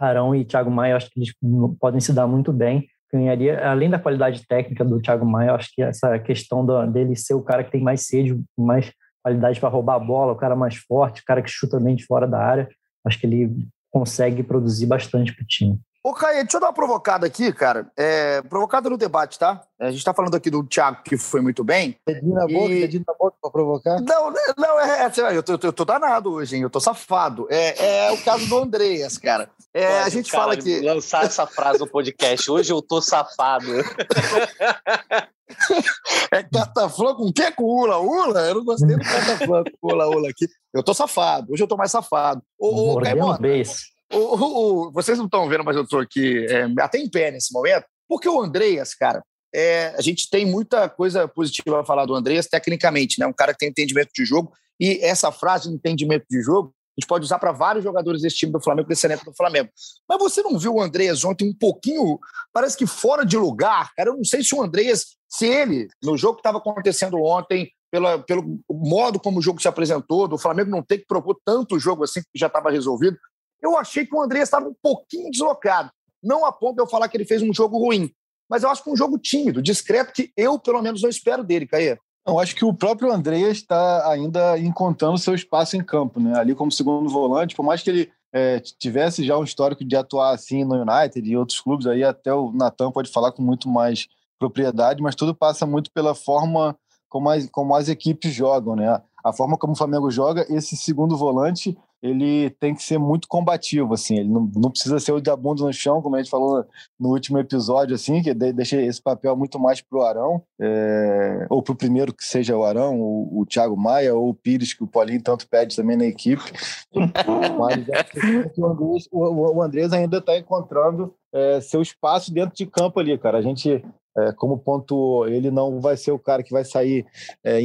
Arão e Thiago Maia, eu acho que eles podem se dar muito bem ganharia, além da qualidade técnica do Thiago Maia, acho que essa questão do, dele ser o cara que tem mais sede, mais qualidade para roubar a bola, o cara mais forte, o cara que chuta bem de fora da área, acho que ele consegue produzir bastante para o time. Ô, Caê, deixa eu dar uma provocada aqui, cara. É, provocada no debate, tá? A gente tá falando aqui do Thiago, que foi muito bem. Dedinho na boca, e... dedinho na boca pra provocar? Não, não, é, é eu, tô, eu tô danado hoje, hein? Eu tô safado. É, é o caso do Andreas, cara. É, Pode, a gente cara, fala que. Lançar essa frase no podcast. Hoje eu tô safado. é cataflã com o quê? Com ula? Ula? Eu não gostei do cataflã com ula, ula aqui. Eu tô safado. Hoje eu tô mais safado. Ô, ô Caimota, o, o, vocês não estão vendo, mas eu estou aqui é, até em pé nesse momento, porque o Andreas, cara, é, a gente tem muita coisa positiva a falar do Andreas tecnicamente, né? Um cara que tem entendimento de jogo, e essa frase de entendimento de jogo a gente pode usar para vários jogadores desse time do Flamengo, desse elenco do Flamengo. Mas você não viu o Andreas ontem um pouquinho, parece que fora de lugar, cara? Eu não sei se o Andreas, se ele, no jogo que estava acontecendo ontem, pela, pelo modo como o jogo se apresentou, do Flamengo não ter que propor tanto jogo assim que já estava resolvido, eu achei que o André estava um pouquinho deslocado. Não a ponto de eu falar que ele fez um jogo ruim, mas eu acho que um jogo tímido, discreto, que eu, pelo menos, não espero dele, Caê. Eu acho que o próprio André está ainda encontrando seu espaço em campo, né? Ali como segundo volante, por mais que ele é, tivesse já um histórico de atuar assim no United e outros clubes, aí até o Natan pode falar com muito mais propriedade, mas tudo passa muito pela forma como as, como as equipes jogam, né? A forma como o Flamengo joga, esse segundo volante ele tem que ser muito combativo, assim, ele não, não precisa ser o da bunda no chão, como a gente falou no último episódio, assim, que deixa esse papel muito mais pro Arão, é, ou pro primeiro que seja o Arão, o, o Thiago Maia, ou o Pires, que o Paulinho tanto pede também na equipe, mas o Andrés, o, Andrés ainda está encontrando é, seu espaço dentro de campo ali, cara, a gente é, como ponto ele não vai ser o cara que vai sair é,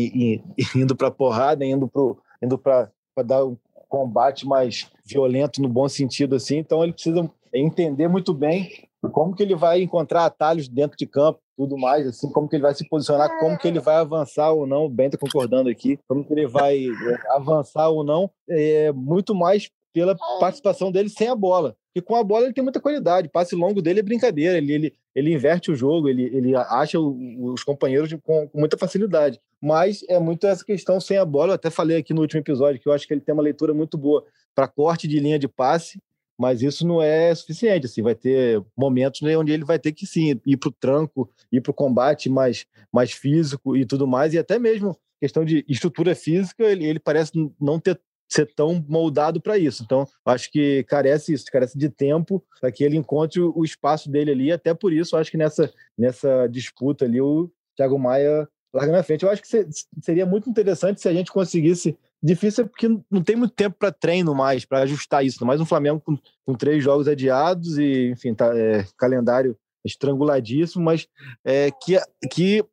indo para porrada, indo para indo para dar um combate mais violento no bom sentido assim, então ele precisa entender muito bem como que ele vai encontrar atalhos dentro de campo, tudo mais, assim, como que ele vai se posicionar, como que ele vai avançar ou não, o Ben está concordando aqui, como que ele vai é, avançar ou não, é muito mais pela participação dele sem a bola. Porque com a bola ele tem muita qualidade, passe longo dele é brincadeira, ele, ele, ele inverte o jogo, ele, ele acha os companheiros com, com muita facilidade. Mas é muito essa questão sem a bola. Eu até falei aqui no último episódio que eu acho que ele tem uma leitura muito boa para corte de linha de passe mas isso não é suficiente. Assim, vai ter momentos né, onde ele vai ter que sim ir para o tranco, ir para o combate mais, mais físico e tudo mais, e até mesmo questão de estrutura física, ele, ele parece não ter ser tão moldado para isso. Então, acho que carece isso, carece de tempo para que ele encontre o espaço dele ali. Até por isso, acho que nessa, nessa disputa ali, o Thiago Maia larga na frente. Eu acho que seria muito interessante se a gente conseguisse. Difícil é porque não tem muito tempo para treino mais, para ajustar isso. Mais um Flamengo com, com, três jogos adiados e, enfim, tá, é, calendário estranguladíssimo, mas é, que, que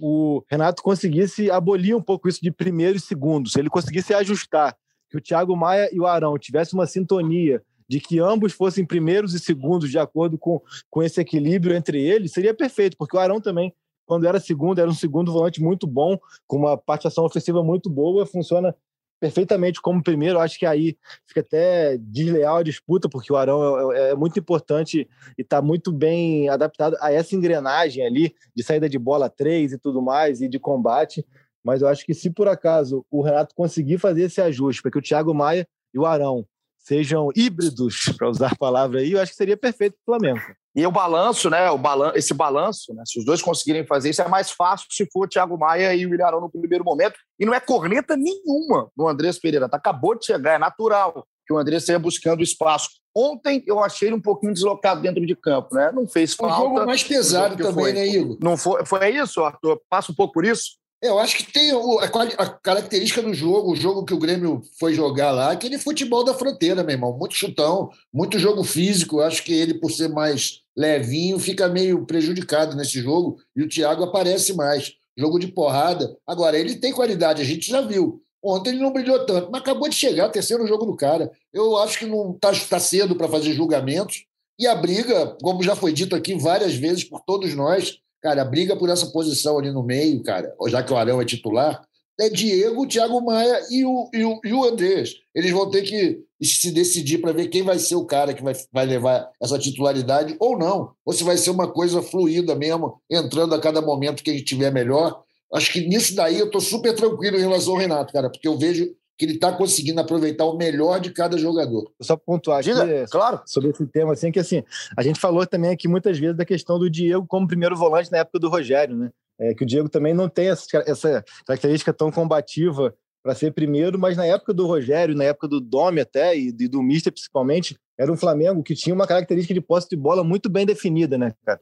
o Renato conseguisse abolir um pouco isso de primeiro e segundo. Se ele conseguisse ajustar, que o Thiago Maia e o Arão tivessem uma sintonia de que ambos fossem primeiros e segundos de acordo com, com esse equilíbrio entre eles, seria perfeito, porque o Arão também quando era segundo, era um segundo volante muito bom, com uma participação ofensiva muito boa, funciona perfeitamente como primeiro. Acho que aí fica até desleal a disputa, porque o Arão é, é muito importante e está muito bem adaptado a essa engrenagem ali de saída de bola três e tudo mais, e de combate. Mas eu acho que se por acaso o Renato conseguir fazer esse ajuste para que o Thiago Maia e o Arão sejam híbridos, para usar a palavra aí, eu acho que seria perfeito para o Flamengo. E o balanço, né? O balan esse balanço, né? Se os dois conseguirem fazer isso, é mais fácil se for o Thiago Maia e o Ilharão no primeiro momento. E não é corneta nenhuma no Andrés Pereira. Tá, acabou de chegar, é natural que o Andrés esteja buscando espaço. Ontem eu achei ele um pouquinho deslocado dentro de campo, né? Não fez falta. Um jogo mais pesado também, foi. né, Igor? Não foi, foi isso, Arthur? Passa um pouco por isso? Eu acho que tem a, característica do jogo, o jogo que o Grêmio foi jogar lá, aquele futebol da fronteira, meu irmão. Muito chutão, muito jogo físico. Acho que ele, por ser mais levinho, fica meio prejudicado nesse jogo e o Thiago aparece mais. Jogo de porrada. Agora, ele tem qualidade, a gente já viu. Ontem ele não brilhou tanto, mas acabou de chegar, terceiro jogo do cara. Eu acho que não está tá cedo para fazer julgamentos. E a briga, como já foi dito aqui várias vezes por todos nós, cara, a briga por essa posição ali no meio, cara, já que o Arão é titular, é Diego, Thiago Maia e o, e o, e o Andrés. Eles vão ter que se decidir para ver quem vai ser o cara que vai, vai levar essa titularidade ou não. Ou se vai ser uma coisa fluida mesmo, entrando a cada momento que a gente tiver melhor. Acho que nisso daí eu estou super tranquilo em relação ao Renato, cara, porque eu vejo que ele está conseguindo aproveitar o melhor de cada jogador. Só pontuar Diga, aqui, claro. sobre esse tema, assim, que assim, a gente falou também aqui muitas vezes da questão do Diego como primeiro volante na época do Rogério, né? É, que o Diego também não tem essa, essa característica tão combativa para ser primeiro, mas na época do Rogério, na época do Domi até, e do Mister principalmente, era um Flamengo que tinha uma característica de posse de bola muito bem definida, né, cara?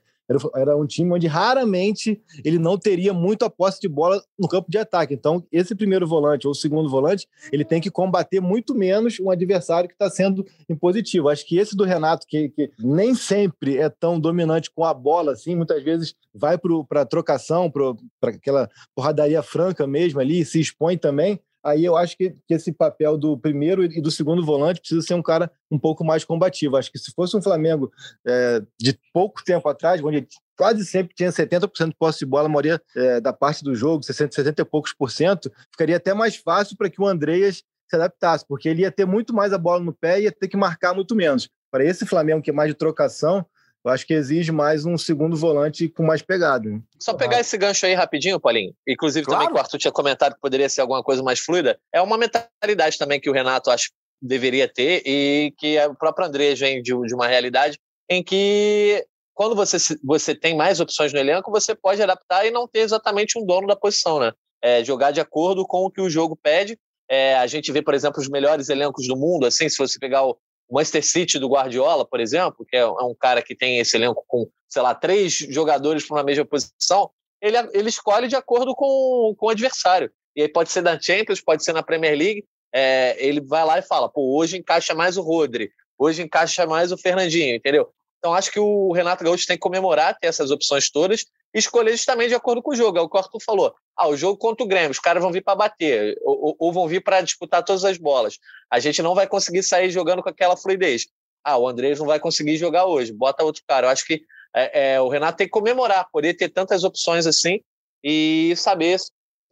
Era, um time onde raramente ele não teria muito a posse de bola no campo de ataque. Então, esse primeiro volante ou segundo volante, ele tem que combater muito menos um adversário que está sendo impositivo. Acho que esse do Renato, que, que, nem sempre é tão dominante com a bola, assim, muitas vezes vai para a trocação, para aquela porradaria franca mesmo ali, se expõe também aí eu acho que, que, esse papel do primeiro e do segundo volante precisa ser um cara um pouco mais combativo. Acho que se fosse um Flamengo é, de pouco tempo atrás, onde quase sempre tinha 70% de posse de bola, a maioria é, da parte do jogo, 60, 70 e poucos por cento, ficaria até mais fácil para que o Andreas se adaptasse, porque ele ia ter muito mais a bola no pé e ia ter que marcar muito menos. Para esse Flamengo que é mais de trocação, eu acho que exige mais um segundo volante com mais pegada. Né? Só pegar esse gancho aí rapidinho, Paulinho. Inclusive, claro. também que o Arthur tinha comentado que poderia ser alguma coisa mais fluida. É uma mentalidade também que o Renato acho deveria ter e que o próprio André vem de, de uma realidade em que quando você, você tem mais opções no elenco, você pode adaptar e não ter exatamente um dono da posição, né? É, jogar de acordo com o que o jogo pede. É, a gente vê, por exemplo, os melhores elencos do mundo, assim, se você pegar o, o Manchester City do Guardiola, por exemplo, que é, é um cara que tem esse elenco com, sei lá, três jogadores para uma mesma posição, ele, ele escolhe de acordo com, com o adversário. E aí pode ser na Champions, pode ser na Premier League. É, ele vai lá e fala: pô, hoje encaixa mais o Rodri, hoje encaixa mais o Fernandinho, entendeu? Então acho que o Renato Gaúcho tem que comemorar ter essas opções todas e escolher justamente de acordo com o jogo. É o que o Arthur falou. Ah, o jogo contra o Grêmio, os caras vão vir para bater, ou, ou, vão vir para disputar todas as bolas. A gente não vai conseguir sair jogando com aquela fluidez. Ah, o Andrés não vai conseguir jogar hoje, bota outro cara. Eu acho que é, é, o Renato tem que comemorar, poder ter tantas opções assim e saber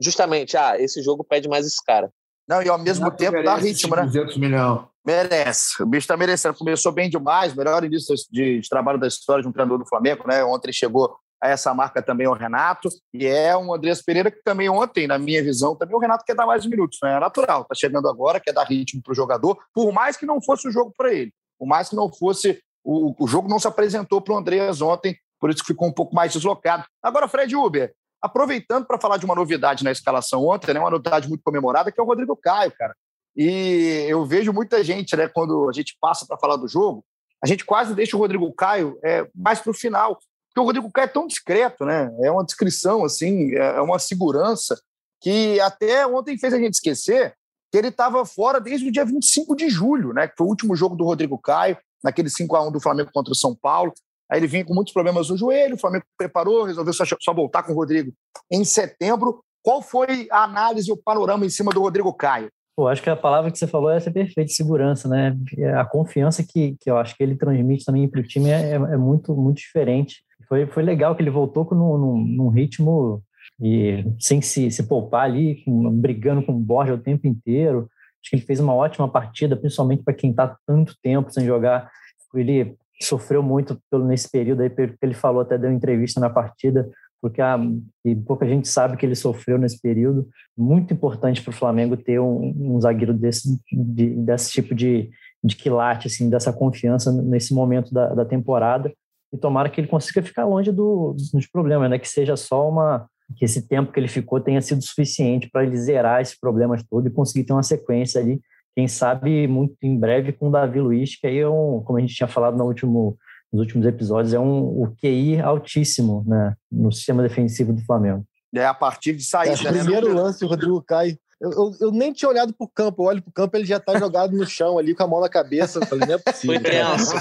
justamente, ah, esse jogo pede mais esse cara. Não, e ao mesmo tempo dá ritmo, né? 200 milhões. Merece. O bicho está merecendo. Começou bem demais, melhor início de, de trabalho da história de um treinador do Flamengo, né? Ontem chegou a essa marca também o Renato, e é um Andrés Pereira que também ontem, na minha visão, também o Renato quer dar mais minutos, né? É natural, tá chegando agora, quer dar ritmo para o jogador, por mais que não fosse o jogo para ele. Por mais que não fosse, o, o jogo não se apresentou para o Andreas ontem, por isso que ficou um pouco mais deslocado. Agora, Fred Uber, aproveitando para falar de uma novidade na escalação ontem, né, uma novidade muito comemorada, que é o Rodrigo Caio, cara. E eu vejo muita gente, né, quando a gente passa para falar do jogo, a gente quase deixa o Rodrigo Caio é, mais para o final, porque o Rodrigo Caio é tão discreto, né? É uma descrição, assim, é, é uma segurança que até ontem fez a gente esquecer que ele estava fora desde o dia 25 de julho, né? Que foi o último jogo do Rodrigo Caio, naquele 5 a 1 do Flamengo contra o São Paulo. Aí ele vinha com muitos problemas no joelho, o Flamengo preparou, resolveu só, só voltar com o Rodrigo em setembro. Qual foi a análise o panorama em cima do Rodrigo Caio? Pô, acho que a palavra que você falou é perfeita, segurança, né? A confiança que, que eu acho que ele transmite também para o time é, é, muito, muito diferente. Foi, foi legal que ele voltou num, num, num ritmo e sem se, se poupar ali, brigando com o Borja o tempo inteiro. Acho que ele fez uma ótima partida, principalmente para quem está tanto tempo sem jogar. Ele sofreu muito nesse período aí, pelo que ele falou, até deu entrevista na partida, porque a, e pouca gente sabe que ele sofreu nesse período. Muito importante para o Flamengo ter um, um zagueiro desse, de, desse tipo de, de quilate, assim, dessa confiança nesse momento da, da temporada. E tomara que ele consiga ficar longe do, dos problemas, né? que seja só uma, que esse tempo que ele ficou tenha sido suficiente para ele zerar esses problemas todos e conseguir ter uma sequência ali, quem sabe muito em breve com o Davi Luiz, que aí é um, como a gente tinha falado no último, nos últimos episódios, é um o QI altíssimo né, no sistema defensivo do Flamengo. É a partir de sair. É, né? primeiro lance, o Rodrigo cai eu, eu, eu, nem tinha olhado pro campo. Eu olho pro campo, ele já tá jogado no chão ali com a mão na cabeça. Eu falei, não é possível. Foi tenso.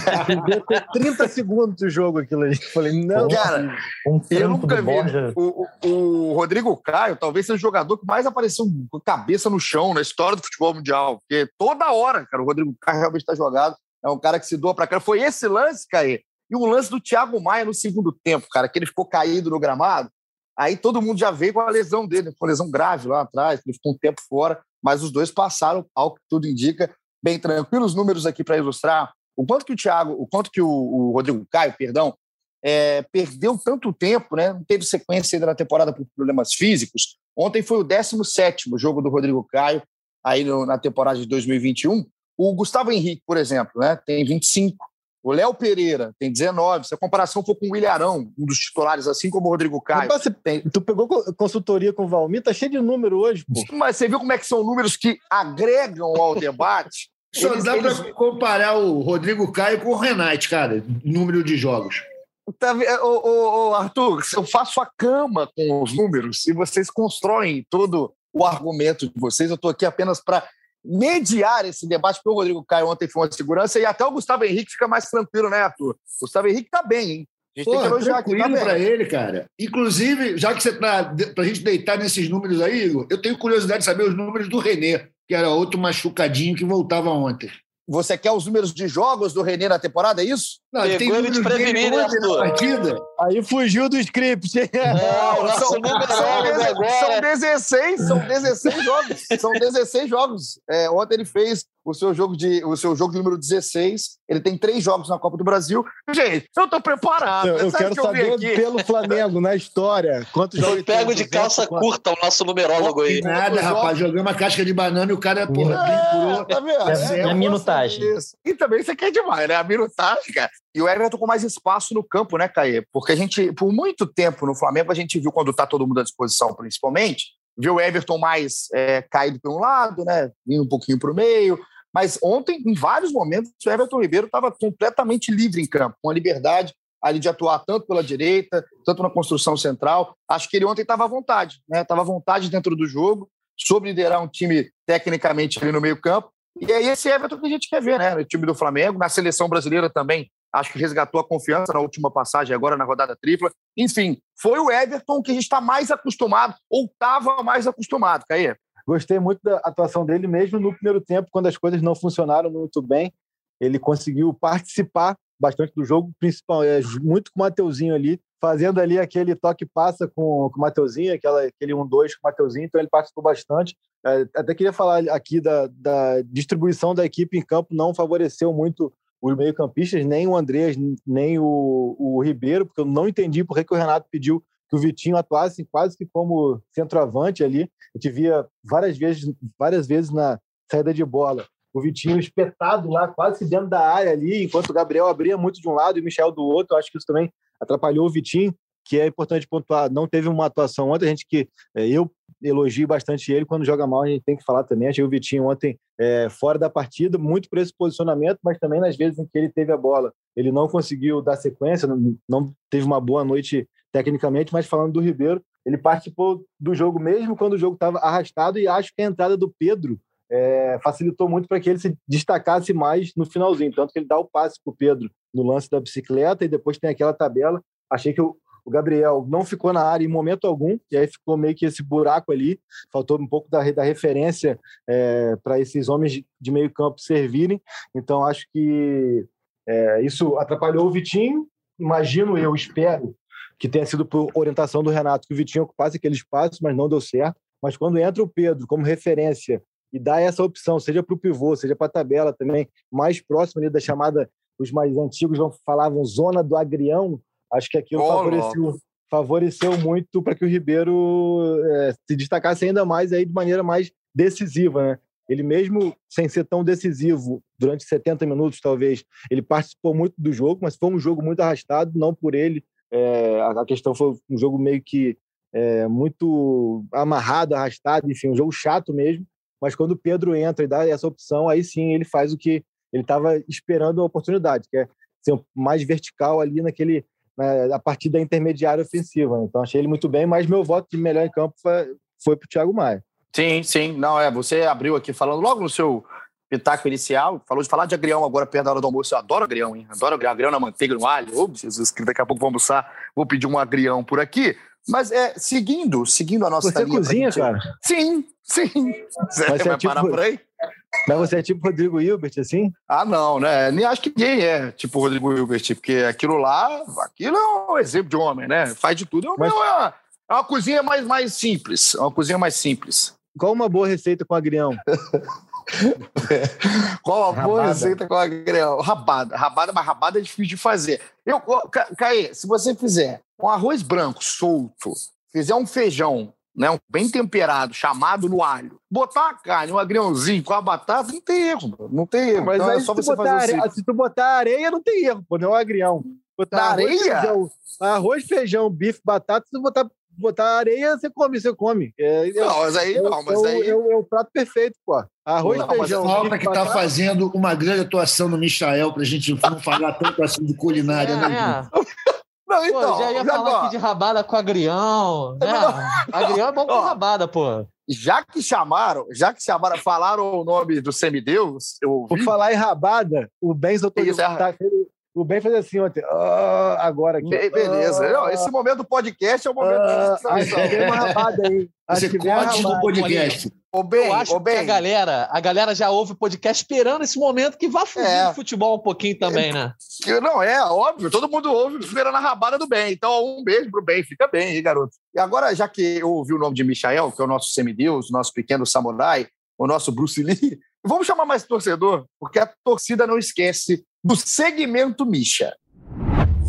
30 segundos do jogo aquilo ali. Eu falei, não. Cara, um eu nunca vi. O, o, Rodrigo Caio talvez seja o jogador que mais apareceu com cabeça no chão na história do futebol mundial. Porque toda hora, cara, o Rodrigo Caio realmente tá jogado. É um cara que se doa pra cá. Foi esse lance, Caio. E o lance do Thiago Maia no segundo tempo, cara, que ele ficou caído no gramado. Aí todo mundo já veio com a lesão dele, com a lesão grave lá atrás, ele ficou um tempo fora, mas os dois passaram, ao que tudo indica, bem tranquilos. Números aqui para ilustrar o quanto que o Thiago, o quanto que o, o Rodrigo Caio, perdão, é, perdeu tanto tempo, né? Não teve sequência ainda na temporada por problemas físicos. Ontem foi o 17 jogo do Rodrigo Caio, aí no, na temporada de 2021. O Gustavo Henrique, por exemplo, né, tem 25. O Léo Pereira tem 19. Se a comparação for com o Ilharão, um dos titulares, assim como o Rodrigo Caio. Mas você, tem... Tu pegou consultoria com o Valmir, tá cheio de número hoje, pô. Mas você viu como é que são números que agregam ao debate? Só eles, dá eles... para comparar o Rodrigo Caio com o Renate, cara, número de jogos. Tá, ô, ô, ô, Arthur, eu faço a cama com os números e vocês constroem todo o argumento de vocês. Eu estou aqui apenas para mediar esse debate, porque o Rodrigo Caio ontem foi uma segurança, e até o Gustavo Henrique fica mais tranquilo, né, Arthur? O Gustavo Henrique tá bem, hein? A gente Pô, tem que elogiar aqui, tá para ele, cara. Inclusive, já que você tá para a gente deitar nesses números aí, Igor, eu tenho curiosidade de saber os números do Renê, que era outro machucadinho que voltava ontem. Você quer os números de jogos do Renê na temporada, é isso? Não, Pegou tem números de prevenir, né, partida. Aí fugiu do script. Não, são, são, são 16, são 16 jogos. São 16 jogos. É, ontem ele fez o seu jogo de o seu jogo de número 16. Ele tem três jogos na Copa do Brasil. Gente, eu tô preparado. Eu, eu quero que saber eu pelo Flamengo na história. Quantos jogos? pego de calça curta o nosso numerólogo aí. Nada, rapaz. Jogamos uma casca de banana e o cara, porra, é, tá vendo? É, é, a minutagem. E também você quer demais, né? A minutagem, cara. E o Everton com mais espaço no campo, né, Caê? Porque a gente, por muito tempo no Flamengo, a gente viu quando tá todo mundo à disposição, principalmente, viu o Everton mais é, caído para um lado, né? Indo um pouquinho para o meio mas ontem, em vários momentos, o Everton Ribeiro estava completamente livre em campo, com a liberdade ali de atuar tanto pela direita, tanto na construção central. Acho que ele ontem estava à vontade, né? Estava à vontade dentro do jogo, soube liderar um time tecnicamente ali no meio-campo. E é esse Everton que a gente quer ver, né? No time do Flamengo, na seleção brasileira também. Acho que resgatou a confiança na última passagem, agora na rodada tripla. Enfim, foi o Everton que a gente está mais acostumado, ou estava mais acostumado, Caê. Gostei muito da atuação dele, mesmo no primeiro tempo, quando as coisas não funcionaram muito bem. Ele conseguiu participar bastante do jogo, principal, é, muito com o Mateuzinho ali, fazendo ali aquele toque-passa com, com o Mateuzinho, aquela, aquele 1-2 com o Mateuzinho, então ele participou bastante. É, até queria falar aqui da, da distribuição da equipe em campo, não favoreceu muito os meio-campistas, nem o Andreas, nem o, o Ribeiro, porque eu não entendi por que o Renato pediu que o Vitinho atuasse quase que como centroavante ali. A gente via várias vezes, várias vezes na saída de bola o Vitinho espetado lá, quase dentro da área ali, enquanto o Gabriel abria muito de um lado e o Michel do outro. Acho que isso também atrapalhou o Vitinho, que é importante pontuar. Não teve uma atuação ontem, a gente que é, eu elogio bastante ele quando joga mal, a gente tem que falar também. Achei o Vitinho ontem é, fora da partida, muito por esse posicionamento, mas também nas vezes em que ele teve a bola, ele não conseguiu dar sequência, não, não teve uma boa noite tecnicamente, mas falando do Ribeiro, ele participou do jogo mesmo quando o jogo estava arrastado e acho que a entrada do Pedro é, facilitou muito para que ele se destacasse mais no finalzinho. Tanto que ele dá o passe para o Pedro no lance da bicicleta e depois tem aquela tabela. Achei que o, o Gabriel não ficou na área em momento algum, e aí ficou meio que esse buraco ali. Faltou um pouco da, da referência é, para esses homens de meio campo servirem. Então, acho que é, isso atrapalhou o Vitinho. Imagino eu, espero que tenha sido por orientação do Renato que o Vitinho ocupasse aquele espaço, mas não deu certo. Mas quando entra o Pedro como referência e dá essa opção, seja para o pivô, seja para a tabela também, mais próximo ali da chamada, os mais antigos falavam zona do agrião, acho que aquilo oh, favoreceu, favoreceu muito para que o Ribeiro é, se destacasse ainda mais aí de maneira mais decisiva, né? Ele mesmo sem ser tão decisivo durante 70 minutos, talvez, ele participou muito do jogo, mas foi um jogo muito arrastado, não por ele. É, a questão foi um jogo meio que é, muito amarrado, arrastado, enfim, um jogo chato mesmo. Mas quando o Pedro entra e dá essa opção, aí sim ele faz o que ele estava esperando a oportunidade, que é ser mais vertical ali naquele na, a partir da intermediária ofensiva. Então achei ele muito bem, mas meu voto de melhor em campo foi, foi para o Thiago Maia. Sim, sim. Não, é. Você abriu aqui falando logo no seu pitaco inicial, falou de falar de agrião agora perto da hora do almoço. Eu adoro agrião, hein? Adoro agrião, agrião na manteiga, no alho. Ô, Jesus, que daqui a pouco vou almoçar, vou pedir um agrião por aqui. Mas é, seguindo, seguindo a nossa Você linha cozinha, gente... cara? Sim, sim. Você vai é tipo... parar por aí? Mas você é tipo Rodrigo Hilbert, assim? Ah, não, né? Nem acho que ninguém é tipo Rodrigo Hilbert, porque aquilo lá, aquilo é um exemplo de homem, né? Faz de tudo. Mas... É, uma, é uma cozinha mais, mais simples. É uma cozinha mais simples. Qual uma boa receita com agrião? Qual a boa receita com agrião? Rabada. Rabada, mas rabada é difícil de fazer. Eu, Caê, se você fizer um arroz branco solto, fizer um feijão né, um bem temperado, chamado no alho, botar a carne, um agriãozinho com a batata, não tem erro, não tem erro. Mas então, é só você fazer areia, assim. se tu botar areia, não tem erro, pô, não é um agrião. Botar arroz, areia? Feijão, arroz, feijão, bife, batata, se tu botar, botar areia, você come, você come. É, não, mas aí, não, mas aí... É, o, é o prato perfeito, pô. Arroz, não, feijão, mas falta que está fazendo uma grande atuação no Michael, pra gente não falar tanto assim de culinária, é, né? É. Não, então. Pô, já ia já falar aqui de rabada com agrião. Né? agrião é bom com rabada, pô. Já que chamaram, já que chamaram, falaram o nome do semideus, eu Por falar em rabada, o Ben soltou Isso, é... tá, o Ben fez assim ontem. Oh, agora aqui. Be beleza. Não, esse momento do podcast é o momento oh, de Acho que uma rabada aí. Acho Você corte do podcast. Ô, bem, eu acho ô, bem. a galera, a galera já ouve o podcast esperando esse momento que vá fugir é. do futebol um pouquinho também, né? Não, é óbvio, todo mundo ouve esperando a rabada do bem. Então, um beijo pro bem, fica bem aí, garoto. E agora, já que eu ouvi o nome de Michael, que é o nosso semideus, nosso pequeno samurai, o nosso Bruce Lee, vamos chamar mais torcedor, porque a torcida não esquece do segmento Misha.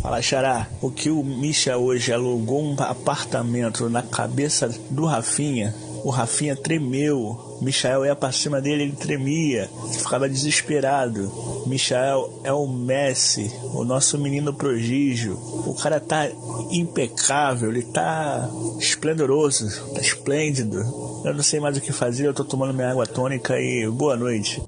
Fala, Xará. O que o Misha hoje alugou um apartamento na cabeça do Rafinha, o Rafinha tremeu. Michael ia pra cima dele, ele tremia, ficava desesperado. Michael é o Messi, o nosso menino prodígio. O cara tá impecável, ele tá esplendoroso, tá esplêndido. Eu não sei mais o que fazer, eu tô tomando minha água tônica e boa noite.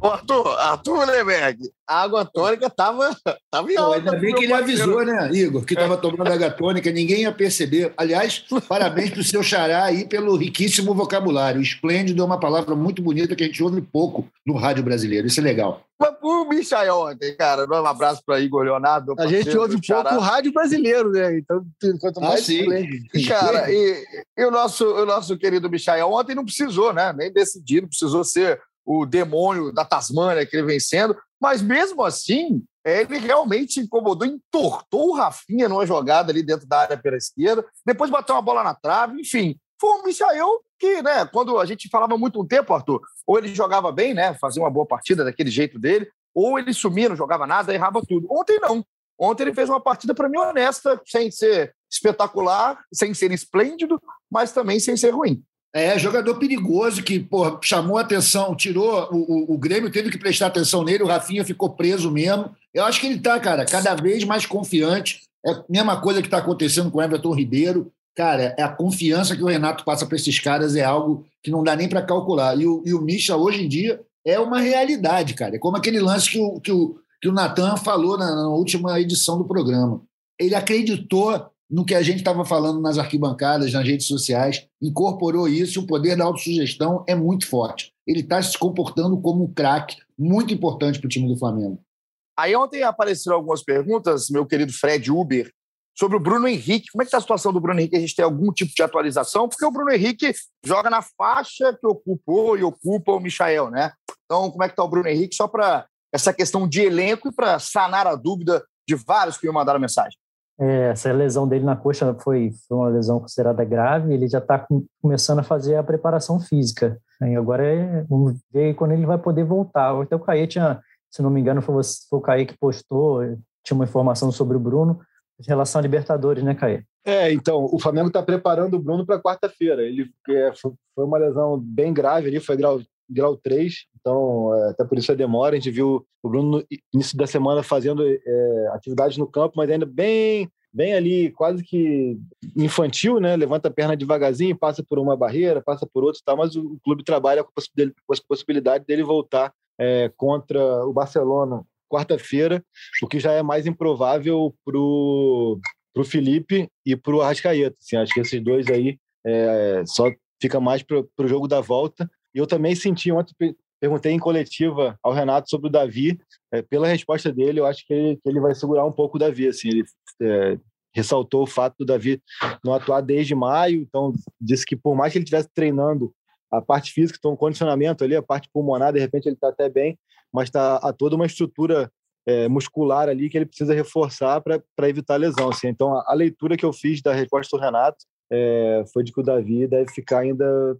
Ô, Arthur, Arthur Leberg, a água tônica tava, tava em alta. Ainda bem que ele avisou, né, Igor, que estava tomando água tônica, ninguém ia perceber. Aliás, parabéns para o seu xará aí pelo riquíssimo vocabulário. Esplêndido é uma palavra muito bonita que a gente ouve pouco no rádio brasileiro. Isso é legal. Mas o Michael ontem, cara, um abraço para Igor Leonardo. A gente ouve pouco o rádio brasileiro, né? Então, quanto mais ah, sim. Cara, e, e, o, nosso, o nosso querido Michael ontem não precisou, né? Nem decidir, não precisou ser o demônio da Tasmânia que ele vem sendo, mas mesmo assim, ele realmente incomodou, entortou o Rafinha numa jogada ali dentro da área pela esquerda, depois bateu uma bola na trave, enfim. Foi um Michael que, né, quando a gente falava muito um tempo, Arthur, ou ele jogava bem, né, fazia uma boa partida daquele jeito dele, ou ele sumia, não jogava nada, errava tudo. Ontem não. Ontem ele fez uma partida, para mim, honesta, sem ser espetacular, sem ser esplêndido, mas também sem ser ruim. É, jogador perigoso que porra, chamou atenção, tirou. O, o, o, Grêmio teve que prestar atenção nele, o Rafinha ficou preso mesmo. Eu acho que ele está, cara, cada vez mais confiante. É a mesma coisa que está acontecendo com o Everton Ribeiro. Cara, é a confiança que o Renato passa para esses caras é algo que não dá nem para calcular. E o, e o Misha, hoje em dia, é uma realidade, cara. É como aquele lance que o, que o, que o Natan falou na, na última edição do programa. Ele acreditou no que a gente estava falando nas arquibancadas, nas redes sociais, incorporou isso, o poder da autossugestão é muito forte. Ele está se comportando como um craque muito importante para o time do Flamengo. Aí ontem apareceram algumas perguntas, meu querido Fred Uber, sobre o Bruno Henrique. Como é que está a situação do Bruno Henrique? A gente tem algum tipo de atualização? Porque o Bruno Henrique joga na faixa que ocupou e ocupa o Michael, né? Então, como é que está o Bruno Henrique? Só para essa questão de elenco e para sanar a dúvida de vários que me mandaram mensagem. É, essa lesão dele na coxa foi, foi uma lesão considerada grave. Ele já está começando a fazer a preparação física. Aí agora é, vamos ver quando ele vai poder voltar. Até o Caê tinha, se não me engano, foi, foi o Caê que postou, tinha uma informação sobre o Bruno em relação a Libertadores, né, Caê? É, então, o Flamengo está preparando o Bruno para quarta-feira. Ele é, foi uma lesão bem grave ali, foi grau, grau 3, então é, até por isso a demora. A gente viu o Bruno no início da semana fazendo é, atividades no campo, mas ainda bem bem ali, quase que infantil, né? Levanta a perna devagarzinho, passa por uma barreira, passa por outra, tá? mas o, clube trabalha com a possibilidade dele voltar é, contra o Barcelona quarta-feira, o que já é mais improvável para o Felipe e para o Arrascaeta. Assim, acho que esses dois aí é, só fica mais para o jogo da volta. E eu também senti ontem, perguntei em coletiva ao Renato sobre o Davi. É, pela resposta dele, eu acho que ele, que ele vai segurar um pouco o Davi. Assim, ele é, ressaltou o fato do Davi não atuar desde maio, então disse que por mais que ele estivesse treinando a parte física, então o condicionamento ali, a parte pulmonar, de repente ele está até bem, mas está a toda uma estrutura é, muscular ali que ele precisa reforçar para evitar lesão. Assim. Então a, a, leitura que eu fiz da resposta do Renato é, foi de que o Davi deve ficar ainda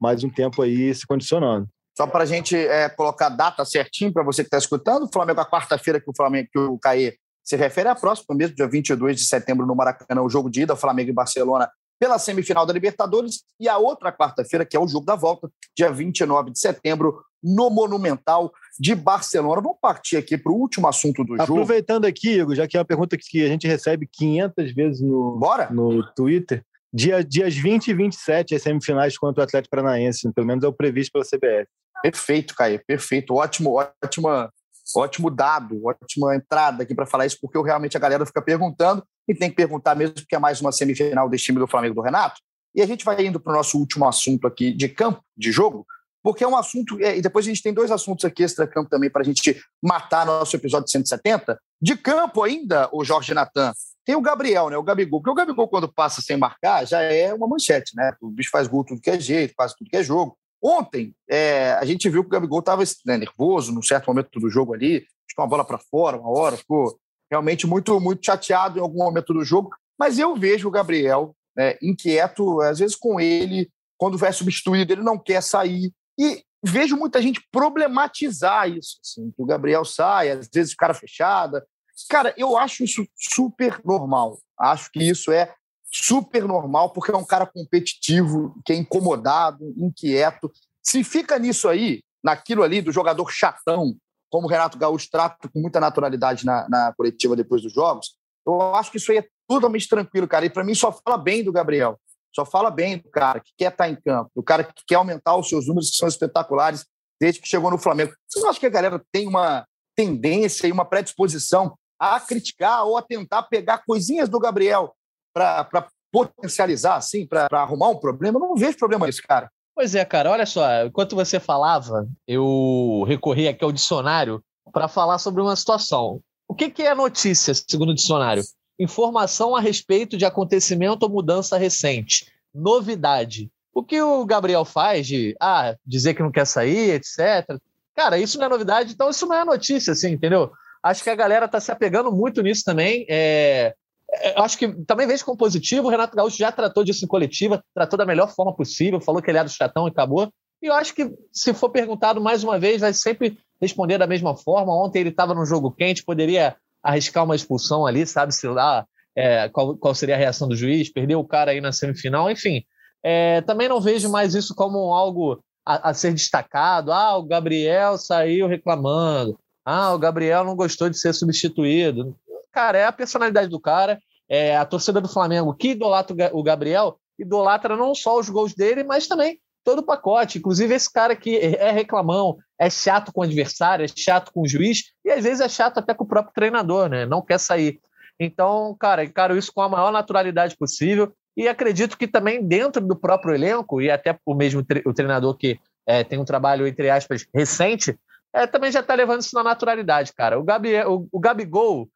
mais um tempo aí se condicionando. Só para a gente é, colocar a data certinho para você que está escutando, o Flamengo, a quarta-feira que o Flamengo, que o Caê se refere à próxima mesmo, dia 22 de setembro no Maracanã, o jogo de ida, Flamengo e Barcelona pela semifinal da Libertadores, e a outra quarta-feira, que é o jogo da volta, dia 29 de setembro, no Monumental de Barcelona. Vamos partir aqui para o último assunto do jogo. Aproveitando aqui, Igor, já que é uma pergunta que a gente recebe 500 vezes no, Bora? no Twitter, dia, dias 20 e 27, as semifinais contra o Atlético Paranaense, pelo menos é o previsto pela CBF. Perfeito, Caio, perfeito. Ótimo, ótima, ótimo dado, ótima entrada aqui para falar isso, porque realmente a galera fica perguntando e tem que perguntar mesmo, porque é mais uma semifinal desse time do Flamengo do Renato. E a gente vai indo para o nosso último assunto aqui de campo, de jogo, porque é um assunto, é, e depois a gente tem dois assuntos aqui extra-campo também para a gente matar nosso episódio 170. De campo ainda, o Jorge Natan, tem o Gabriel, né? O Gabigol. Porque o Gabigol, quando passa sem marcar, já é uma manchete, né? O bicho faz gol tudo que é jeito, faz tudo que é jogo. Ontem, é, a gente viu que o Gabigol estava né, nervoso num certo momento do jogo ali, ficou uma bola para fora, uma hora, ficou realmente muito, muito chateado em algum momento do jogo. Mas eu vejo o Gabriel né, inquieto, às vezes com ele, quando vai substituído, ele não quer sair. E vejo muita gente problematizar isso, assim, que o Gabriel sai, às vezes cara fechada. Cara, eu acho isso super normal. Acho que isso é super normal, porque é um cara competitivo, que é incomodado, inquieto. Se fica nisso aí, naquilo ali do jogador chatão, como o Renato Gaúcho trata com muita naturalidade na, na coletiva depois dos jogos, eu acho que isso aí é totalmente tranquilo, cara. E para mim só fala bem do Gabriel. Só fala bem do cara que quer estar tá em campo, do cara que quer aumentar os seus números, que são espetaculares, desde que chegou no Flamengo. Você não acha que a galera tem uma tendência e uma predisposição a criticar ou a tentar pegar coisinhas do Gabriel para potencializar, assim, para arrumar um problema? Eu não vejo problema nisso, cara. Pois é, cara, olha só, enquanto você falava, eu recorri aqui ao dicionário para falar sobre uma situação. O que, que é notícia, segundo o dicionário? Informação a respeito de acontecimento ou mudança recente. Novidade. O que o Gabriel faz de ah, dizer que não quer sair, etc. Cara, isso não é novidade, então isso não é notícia, assim, entendeu? Acho que a galera está se apegando muito nisso também. É, é, acho que também vejo como positivo. O Renato Gaúcho já tratou disso em coletiva, tratou da melhor forma possível, falou que ele era do chatão e acabou. E eu acho que, se for perguntado mais uma vez, vai sempre responder da mesma forma. Ontem ele estava num jogo quente, poderia arriscar uma expulsão ali, sabe-se lá é, qual, qual seria a reação do juiz, perdeu o cara aí na semifinal, enfim. é, também não vejo mais isso como algo a, a, ser destacado. Ah, o Gabriel saiu reclamando. Ah, o Gabriel não gostou de ser substituído. Cara, é a personalidade do cara. É a torcida do Flamengo que idolatra o Gabriel, idolatra não só os gols dele, mas também todo o pacote. Inclusive, esse cara que é reclamão, é chato com o adversário, é chato com o juiz, e às vezes é chato até com o próprio treinador, né? Não quer sair. Então, cara, encaro isso com a maior naturalidade possível. E acredito que também dentro do próprio elenco, e até o mesmo tre o treinador que é, tem um trabalho, entre aspas, recente, é, também já está levando isso na naturalidade, cara. O, Gabi, o, o Gabigol,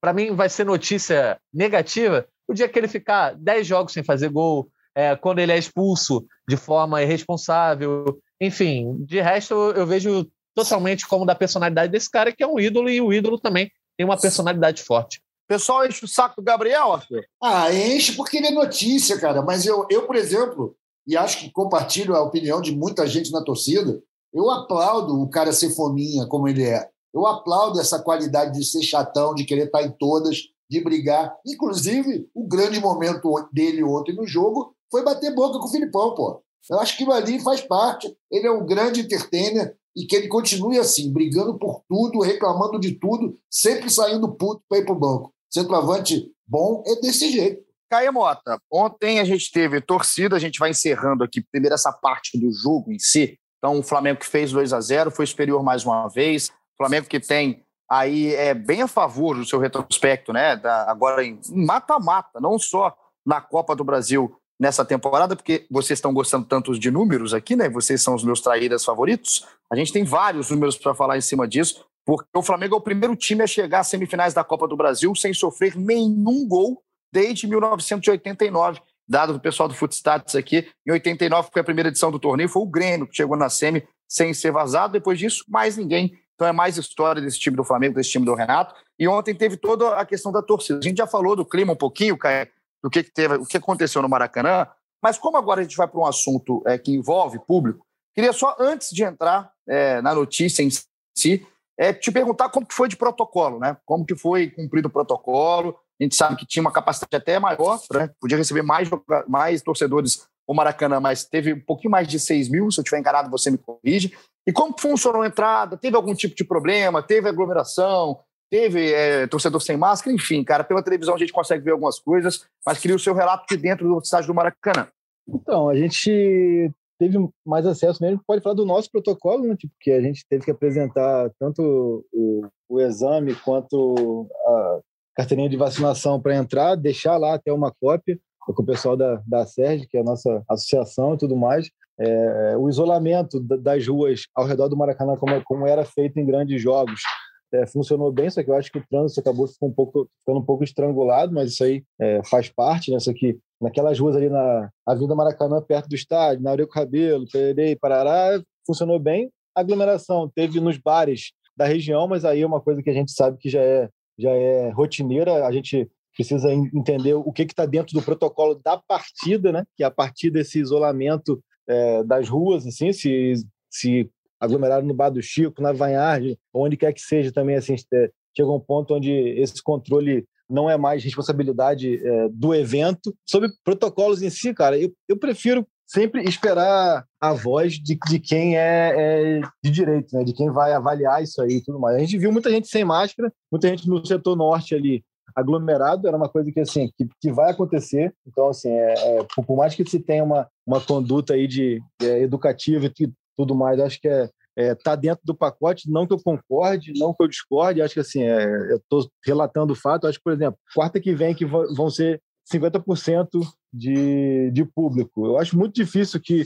para mim, vai ser notícia negativa o dia que ele ficar 10 jogos sem fazer gol, é, quando ele é expulso de forma irresponsável. Enfim, de resto, eu vejo totalmente como da personalidade desse cara, que é um ídolo, e o ídolo também tem uma personalidade forte pessoal enche o saco do Gabriel, Arthur? Ah, enche porque ele é notícia, cara. Mas eu, eu, por exemplo, e acho que compartilho a opinião de muita gente na torcida, eu aplaudo o cara ser fominha como ele é. Eu aplaudo essa qualidade de ser chatão, de querer estar em todas, de brigar. Inclusive, o grande momento dele ontem no jogo foi bater boca com o Filipão, pô. Eu acho que ali faz parte. Ele é um grande entertainer e que ele continue assim, brigando por tudo, reclamando de tudo, sempre saindo puto para ir para o banco. Centroavante bom é desse jeito. Caia Mota, ontem a gente teve torcida, a gente vai encerrando aqui primeiro essa parte do jogo em si. Então, o Flamengo que fez 2 a 0 foi superior mais uma vez. O Flamengo que tem aí é bem a favor do seu retrospecto, né? Da, agora em mata-mata, não só na Copa do Brasil nessa temporada, porque vocês estão gostando tantos de números aqui, né? Vocês são os meus traíras favoritos. A gente tem vários números para falar em cima disso, porque o Flamengo é o primeiro time a chegar às semifinais da Copa do Brasil sem sofrer nenhum gol desde 1989, dado do pessoal do Footstats aqui. Em 89 foi a primeira edição do torneio, foi o Grêmio que chegou na semi sem ser vazado. Depois disso, mais ninguém. Então é mais história desse time do Flamengo, desse time do Renato. E ontem teve toda a questão da torcida. A gente já falou do clima um pouquinho, do que, que teve, o que aconteceu no Maracanã, mas como agora a gente vai para um assunto é, que envolve público, queria só, antes de entrar é, na notícia em si, é, te perguntar como que foi de protocolo, né? Como que foi cumprido o protocolo. A gente sabe que tinha uma capacidade até maior, né? podia receber mais, mais torcedores o Maracanã, mas teve um pouquinho mais de 6 mil, se eu tiver encarado você me corrige. E como funcionou a entrada? Teve algum tipo de problema? Teve aglomeração? teve é, torcedor sem máscara, enfim, cara, pela televisão a gente consegue ver algumas coisas, mas queria o seu relato de dentro do estádio do Maracanã. Então, a gente teve mais acesso mesmo, pode falar do nosso protocolo, né, tipo, que a gente teve que apresentar tanto o, o exame quanto a carteirinha de vacinação para entrar, deixar lá até uma cópia com o pessoal da, da SERG, que é a nossa associação e tudo mais. É, o isolamento das ruas ao redor do Maracanã, como, como era feito em grandes jogos, é, funcionou bem, só que eu acho que o trânsito acabou ficando um pouco, ficando um pouco estrangulado, mas isso aí é, faz parte, né? Isso aqui, naquelas ruas ali na Avenida Maracanã, perto do estádio, na Aureo Cabelo, Pererei, Parará, funcionou bem. A aglomeração teve nos bares da região, mas aí é uma coisa que a gente sabe que já é, já é rotineira, a gente precisa entender o que está dentro do protocolo da partida, né? Que é a partir desse isolamento é, das ruas, assim, se, se aglomerado no Bar do Chico, na Vanhagem, onde quer que seja também, assim, é, chega um ponto onde esse controle não é mais responsabilidade é, do evento. Sobre protocolos em si, cara, eu, eu prefiro sempre esperar a voz de, de quem é, é, de direito, né? de quem vai avaliar isso aí e tudo mais. A gente viu muita gente sem máscara, muita gente no setor norte ali aglomerado, era uma coisa que assim que, que vai acontecer. Então, assim, é, é, por mais que se tenha uma, uma conduta aí de é, educativa e tudo mais, acho que é, é, tá dentro do pacote, não que eu concorde, não que eu discorde, acho que assim, é, eu estou relatando o fato, acho que, por exemplo, quarta que vem que vão ser 50% de, de público. Eu acho muito difícil que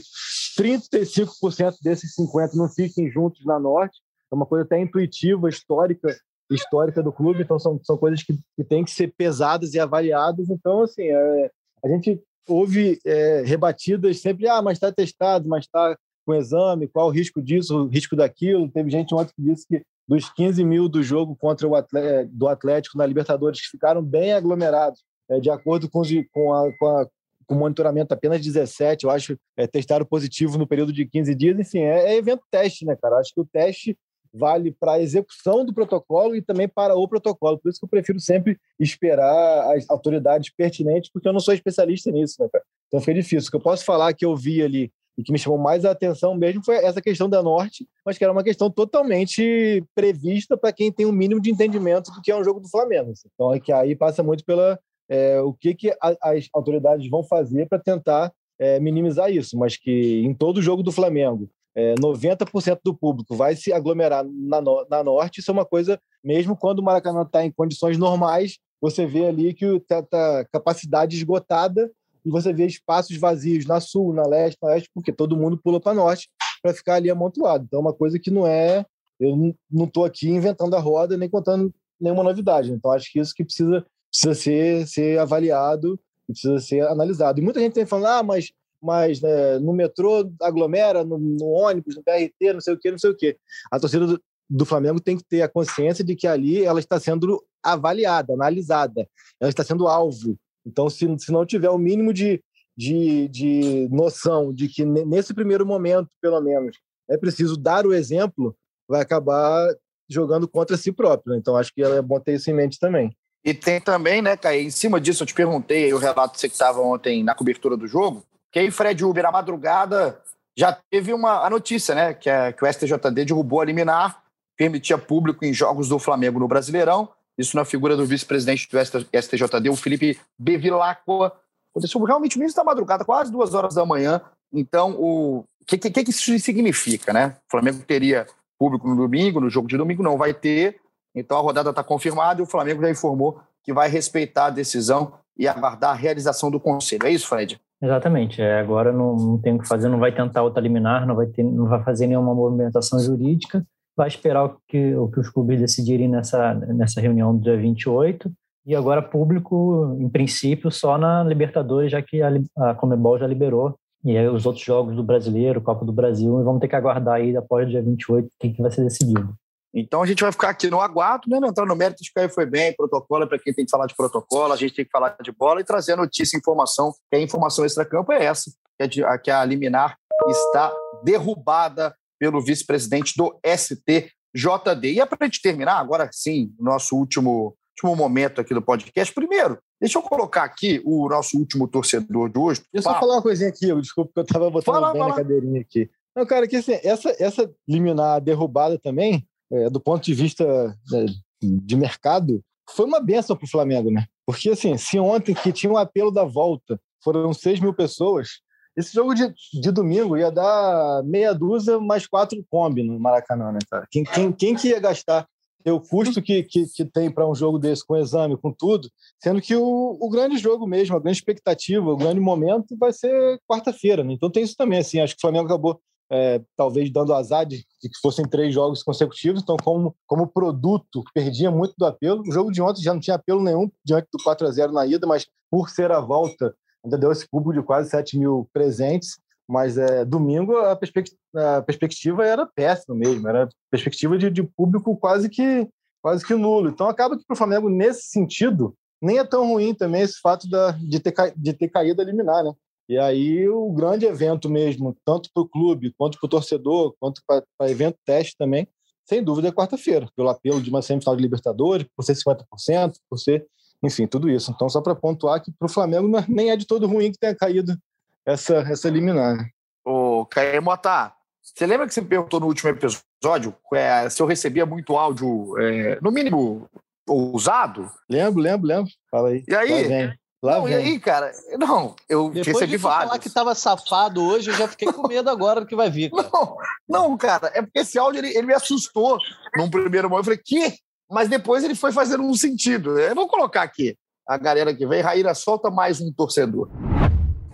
35% desses 50% não fiquem juntos na Norte, é uma coisa até intuitiva, histórica, histórica do clube, então são, são coisas que, que têm que ser pesadas e avaliadas, então, assim, é, a gente houve é, rebatidas sempre, ah, mas está testado, mas está com exame, qual o risco disso, o risco daquilo. Teve gente ontem que disse que dos 15 mil do jogo contra o Atlético, do Atlético na Libertadores, que ficaram bem aglomerados, é, de acordo com, com, a, com, a, com, monitoramento apenas 17, eu acho, é, testaram positivo no período de 15 dias. Enfim, é, é evento teste, né, cara? Acho que o teste vale para a execução do protocolo e também para o protocolo. Por isso que eu prefiro sempre esperar as autoridades pertinentes, porque eu não sou especialista nisso, né, cara? Então fica difícil. O que eu posso falar que eu vi ali e que me chamou mais a atenção mesmo foi essa questão da Norte, mas que era uma questão totalmente prevista para quem tem um mínimo de entendimento do que é um jogo do Flamengo. Então é que aí passa muito pela é, o que, que a, as autoridades vão fazer para tentar é, minimizar isso, mas que em todo jogo do Flamengo é, 90% do público vai se aglomerar na, na Norte, isso é uma coisa, mesmo quando o Maracanã está em condições normais, você vê ali que está tá capacidade esgotada e você vê espaços vazios na sul, na leste, na oeste, porque todo mundo pula para norte para ficar ali amontoado. Então, é uma coisa que não é. Eu não estou aqui inventando a roda nem contando nenhuma novidade. Então, acho que isso que precisa, precisa ser, ser avaliado e precisa ser analisado. E muita gente tem falando, ah, mas, mas né, no metrô aglomera, no, no, ônibus, no BRT, não sei o quê, não sei o quê. A torcida do, do Flamengo tem que ter a consciência de que ali ela está sendo avaliada, analisada, ela está sendo alvo então, se, se não tiver o mínimo de, de, de noção de que nesse primeiro momento, pelo menos, é preciso dar o exemplo, vai acabar jogando contra si próprio. Né? Então, acho que é bom ter isso em mente também. E tem também, né, Caio, em cima disso, eu te perguntei aí o relato você que estava ontem na cobertura do jogo, que aí Fred Uber, à madrugada, já teve uma, a notícia, né, que, é, que o STJD derrubou a liminar, permitia público em jogos do Flamengo no Brasileirão, isso na figura do vice-presidente do STJD, o Felipe Bevilacqua. Aconteceu realmente mesmo da madrugada, quase duas horas da manhã. Então, o que, que, que isso significa, né? O Flamengo teria público no domingo, no jogo de domingo não vai ter. Então a rodada está confirmada e o Flamengo já informou que vai respeitar a decisão e aguardar a realização do conselho. É isso, Fred? Exatamente. É, agora não, não tem o que fazer, não vai tentar outra liminar, não vai, ter, não vai fazer nenhuma movimentação jurídica vai esperar o que, o que os clubes decidirem nessa, nessa reunião do dia 28. E agora público, em princípio, só na Libertadores, já que a, a Comebol já liberou. E aí os outros jogos do Brasileiro, Copa do Brasil, vamos ter que aguardar aí após o dia 28 o que, que vai ser decidido. Então a gente vai ficar aqui no aguardo, né? Não entrar no mérito de que foi bem, protocolo é para quem tem que falar de protocolo, a gente tem que falar de bola e trazer a notícia, informação, que a informação extra-campo é essa, que, é de, que a liminar está derrubada pelo vice-presidente do STJD. E é para a gente terminar, agora sim, nosso último, último momento aqui do podcast. Primeiro, deixa eu colocar aqui o nosso último torcedor de hoje. Deixa eu só falar uma coisinha aqui, desculpa que eu estava botando fala, bem fala. na cadeirinha aqui. Não, cara, que assim, essa, essa liminar derrubada também, é, do ponto de vista né, de mercado, foi uma benção para o Flamengo, né? Porque, assim, se ontem que tinha um apelo da volta foram 6 mil pessoas, esse jogo de, de domingo ia dar meia dúzia mais quatro Kombi no Maracanã, né, cara? Quem, quem, quem que ia gastar o custo que, que, que tem para um jogo desse, com exame, com tudo, sendo que o, o grande jogo mesmo, a grande expectativa, o grande momento vai ser quarta-feira. Né? Então tem isso também. Assim, acho que o Flamengo acabou é, talvez dando azar de, de, que fossem três jogos consecutivos. Então, como, como produto, perdia muito do apelo. O jogo de ontem já não tinha apelo nenhum diante do 4 a 0 na ida, mas por ser a volta, ainda deu esse público de quase 7 mil presentes, mas é, domingo a, perspect a perspectiva era péssima mesmo, era perspectiva de, de, público quase que, quase que nulo. Então acaba que para o Flamengo, nesse sentido, nem é tão ruim também esse fato da, de, ter, de ter caído a liminar, né? E aí o grande evento mesmo, tanto para o clube, quanto para o torcedor, quanto para evento teste também, sem dúvida é quarta-feira, pelo apelo de uma semifinal de Libertadores, por ser 50%, por ser enfim, tudo isso. Então, só para pontuar que para o Flamengo é, nem é de todo ruim que tenha caído essa, essa liminar. Ô, Caio Mota, você lembra que você me perguntou no último episódio é, se eu recebia muito áudio, é, no mínimo, ousado? Lembro, lembro, lembro. Fala aí. E aí? Lá não, e aí, cara? Não, eu Depois recebi de vários. falar que tava safado hoje, eu já fiquei com medo agora do que vai vir. Cara. Não, não, cara, é porque esse áudio ele, ele me assustou num primeiro momento. Eu falei, que? mas depois ele foi fazendo um sentido. Eu vou colocar aqui a galera que vem. Raíra, solta mais um torcedor.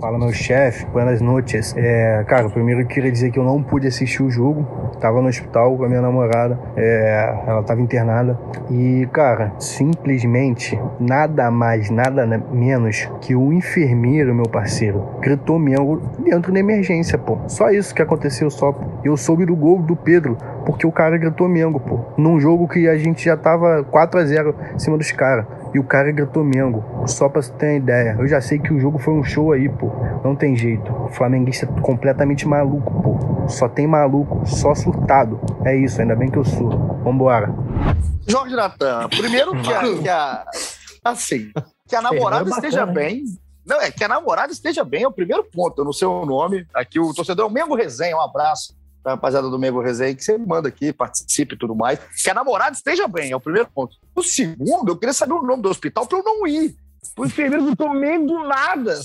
Fala, meu chefe, buenas noites. É, cara, primeiro eu queria dizer que eu não pude assistir o jogo. Tava no hospital com a minha namorada. É, ela tava internada. E, cara, simplesmente nada mais, nada menos que o enfermeiro, meu parceiro, gritou mesmo dentro da emergência, pô. Só isso que aconteceu, só. Eu soube do gol do Pedro, porque o cara gritou Mengo, pô. Num jogo que a gente já tava 4 a 0 em cima dos caras. E o cara gritou Mengo. Só pra você ter uma ideia. Eu já sei que o jogo foi um show aí, pô. Não tem jeito. O flamenguista é completamente maluco, pô. Só tem maluco, só surtado. É isso, ainda bem que eu sou. Vambora. Jorge Natan, primeiro que a, que a. Assim, que a namorada esteja bem. Não, é que a namorada esteja bem, é o primeiro ponto. Eu não sei o nome. Aqui o torcedor é o Mengo Resenha. Um abraço pra rapaziada do Mengo Resenha, que você manda aqui, participe e tudo mais. Que a namorada esteja bem, é o primeiro ponto. O segundo, eu queria saber o nome do hospital pra eu não ir. O enfermeiro não tô meio do nada.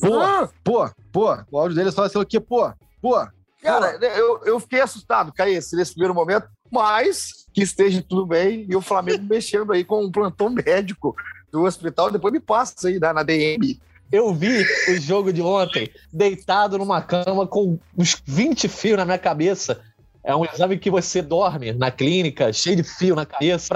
Pô, Ah, pô, pô. O áudio dele é só assim, o quê? Pô, pô. Cara, eu, eu fiquei assustado, Caísse, nesse primeiro momento, mas que esteja tudo bem e o Flamengo mexendo aí com um plantão médico do hospital, depois me passa aí na, na DM. Eu vi o jogo de ontem deitado numa cama com uns 20 fios na minha cabeça. É um exame que você dorme na clínica, cheio de fio na cabeça,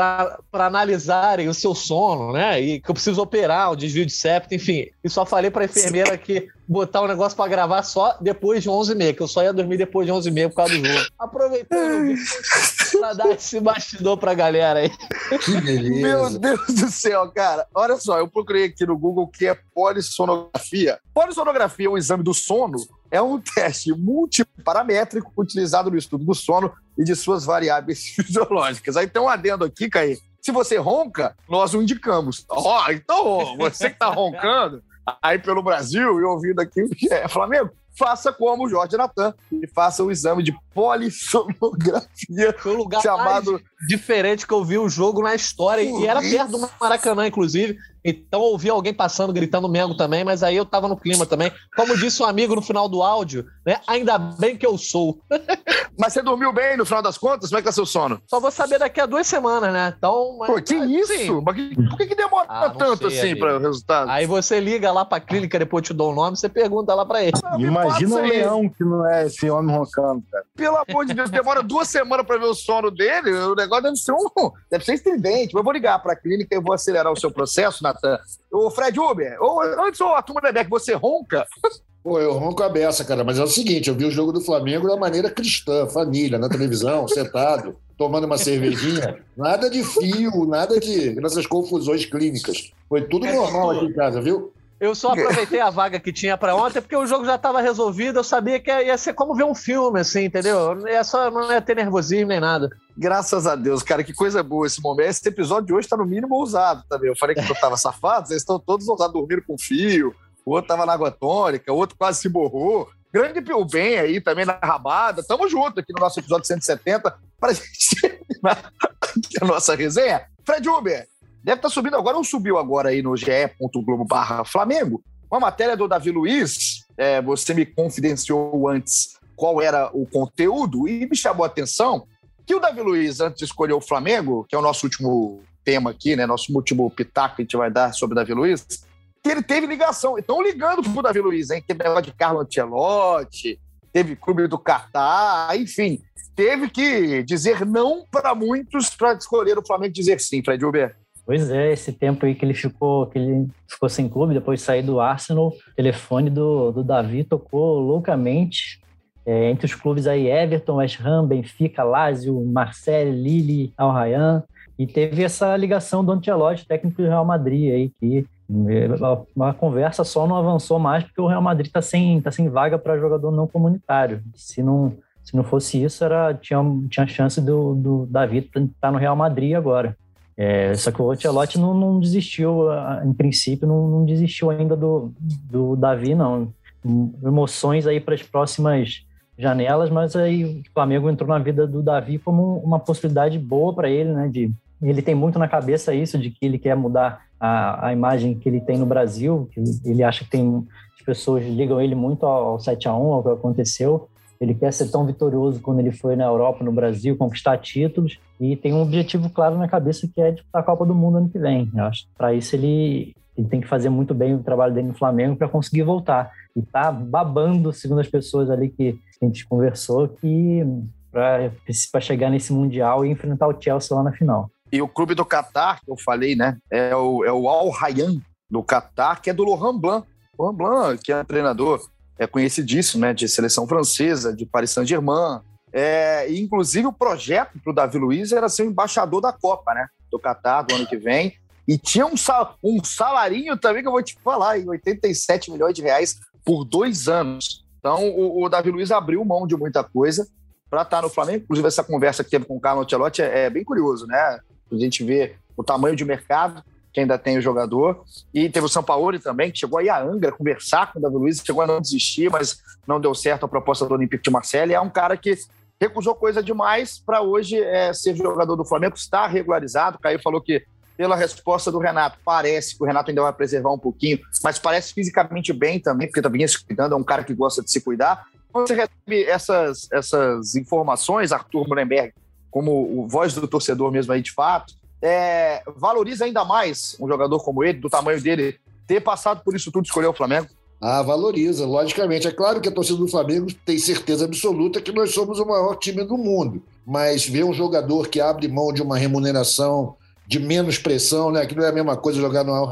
para analisarem o seu sono, né? E que eu preciso operar o desvio de septo, enfim. E só falei para enfermeira que botar o negócio para gravar só depois de 11h30, que eu só ia dormir depois de 11h30 por causa do jogo. Aproveitando para dar esse bastidor pra galera aí. Que beleza. Meu Deus do céu, cara. Olha só, eu procurei aqui no Google o que é polissonografia. Polissonografia, o exame do sono, é um teste multiparamétrico utilizado no estudo do sono e de suas variáveis fisiológicas. Aí tem um adendo aqui, Caí. Se você ronca, nós o indicamos. Ó, então, você que tá roncando aí pelo Brasil e ouvindo aqui o que é Flamengo, faça como o Jorge Natan e faça o exame de polissonografia Foi o lugar chamado mais diferente que eu vi o jogo na história. E era perto do Maracanã, inclusive. Então eu ouvi alguém passando, gritando Mengo também, mas aí eu tava no clima também. Como disse um amigo no final do áudio, né? Ainda bem que eu sou. Mas você dormiu bem no final das contas? Como é que tá seu sono? Só vou saber daqui a duas semanas, né? Então. mas- Pô, que isso? sim. Mas que- por que, que demora Ah, tanto sei, assim para o resultado? Aí você liga lá pra clínica, depois eu te dou o nome, você pergunta lá pra ele. Imagina passa o leão que não é esse homem roncando, cara. Pelo amor de Deus, demora duas semanas para ver o sono dele. O negócio deve ser um. Deve ser estridente. Mas eu vou ligar para a clínica e eu vou acelerar o seu processo, Natan. Ô, Fred Uber, ô, antes ô, a turma da Beck, você ronca? Pô, eu ronco a beça, cara, mas é o seguinte, eu vi o jogo do Flamengo da maneira cristã, família, na televisão, sentado, tomando uma cervejinha, nada de fio, nada de dessas confusões clínicas. Foi tudo normal aqui em casa, viu? Eu só aproveitei a vaga que tinha pra ontem, porque o jogo já tava resolvido, eu sabia que ia ser como ver um filme, assim, entendeu? Ia, só, não ia ter nervosismo nem nada. Graças a Deus, cara, que coisa boa esse momento. Esse episódio de hoje tá no mínimo ousado também. Eu falei que eu tava safado, vocês estão todos ousados dormindo com fio. O outro tava na água tônica, o outro quase se borrou. Grande Pio Bem aí também na rabada. Tamo junto aqui no nosso episódio 170 para gente terminar a nossa resenha. Fred Uber, deve estar subindo agora ou subiu agora aí no ge.globo barra Flamengo. Uma matéria do Davi Luiz, é, você me confidenciou antes qual era o conteúdo e me chamou a atenção que o Davi Luiz, antes de escolher o Flamengo, que é o nosso último tema aqui, né? Nosso último pitaco que a gente vai dar sobre o Davi Luiz, que ele teve ligação. Estão ligando pro Davi Luiz, hein? Teve negócio de Carlo Ancelotti, teve clube do Catar, enfim. Teve que dizer não para muitos para escolher o Flamengo dizer sim, Fred Uber. Pois é, esse tempo aí que ele ficou, que ele ficou sem clube, depois de sair do Arsenal, o telefone do, do Davi tocou loucamente. É, entre os clubes aí, Everton, West Ham, Benfica, Lazio, Marseille, Lille, Al Rayyan. E teve essa ligação do Ancelotti, técnico do Real Madrid, aí, que é, uma conversa só não avançou mais porque o Real Madrid está sem, tá sem vaga para jogador não comunitário. Se não, se não fosse isso, era, tinha, tinha chance do, do Davi estar no Real Madrid agora. É, só que o Ancelotti não, não desistiu, em princípio, não, não desistiu ainda do, do Davi, não. Emoções aí para as próximas janelas, mas aí o Flamengo entrou na vida do Davi como uma possibilidade boa para ele, né? De, ele tem muito na cabeça isso, de que ele quer mudar a, a imagem que ele tem no Brasil, que ele acha que tem as pessoas ligam ele muito ao, ao 7 a 1 ao que aconteceu. Ele quer ser tão vitorioso quando ele foi na Europa, no Brasil, conquistar títulos e tem um objetivo claro na cabeça que é disputar a Copa do Mundo ano que vem. Eu acho para isso ele, ele tem que fazer muito bem o trabalho dele no Flamengo para conseguir voltar. E tá babando, segundo as pessoas ali que a gente conversou, que para chegar nesse Mundial e enfrentar o Chelsea lá na final. E o clube do Catar, que eu falei, né? É o, é o Al Rayyan do Catar, que é do Laurent Blanc. Laurent Blanc, que é treinador, é conhecidíssimo, né? De seleção francesa, de Paris Saint-Germain. É, inclusive, o projeto para o Davi Luiz era ser o embaixador da Copa, né? Do Catar, do ano que vem. E tinha um, sal, um salarinho também que eu vou te falar, em 87 milhões de reais por dois anos. Então, o, o Davi Luiz abriu mão de muita coisa para estar no Flamengo. Inclusive, essa conversa que teve com o Carlos Ancelotti é, é bem curioso, né? A gente vê o tamanho de mercado que ainda tem o jogador. E teve o Sampaoli também, que chegou aí a Angra conversar com o Davi Luiz, chegou a não desistir, mas não deu certo a proposta do Olympique de Marseille. É um cara que recusou coisa demais para hoje é, ser jogador do Flamengo, está regularizado. O Caio falou que, pela resposta do Renato, parece que o Renato ainda vai preservar um pouquinho, mas parece fisicamente bem também, porque também se cuidando, é um cara que gosta de se cuidar. Quando você recebe essas, essas informações, Arthur Mullenberg, como o voz do torcedor mesmo aí de fato, é, valoriza ainda mais um jogador como ele, do tamanho dele, ter passado por isso tudo escolher o Flamengo? Ah, valoriza, logicamente. É claro que a torcida do Flamengo tem certeza absoluta que nós somos o maior time do mundo. Mas ver um jogador que abre mão de uma remuneração de menos pressão, né? Que não é a mesma coisa jogar no Al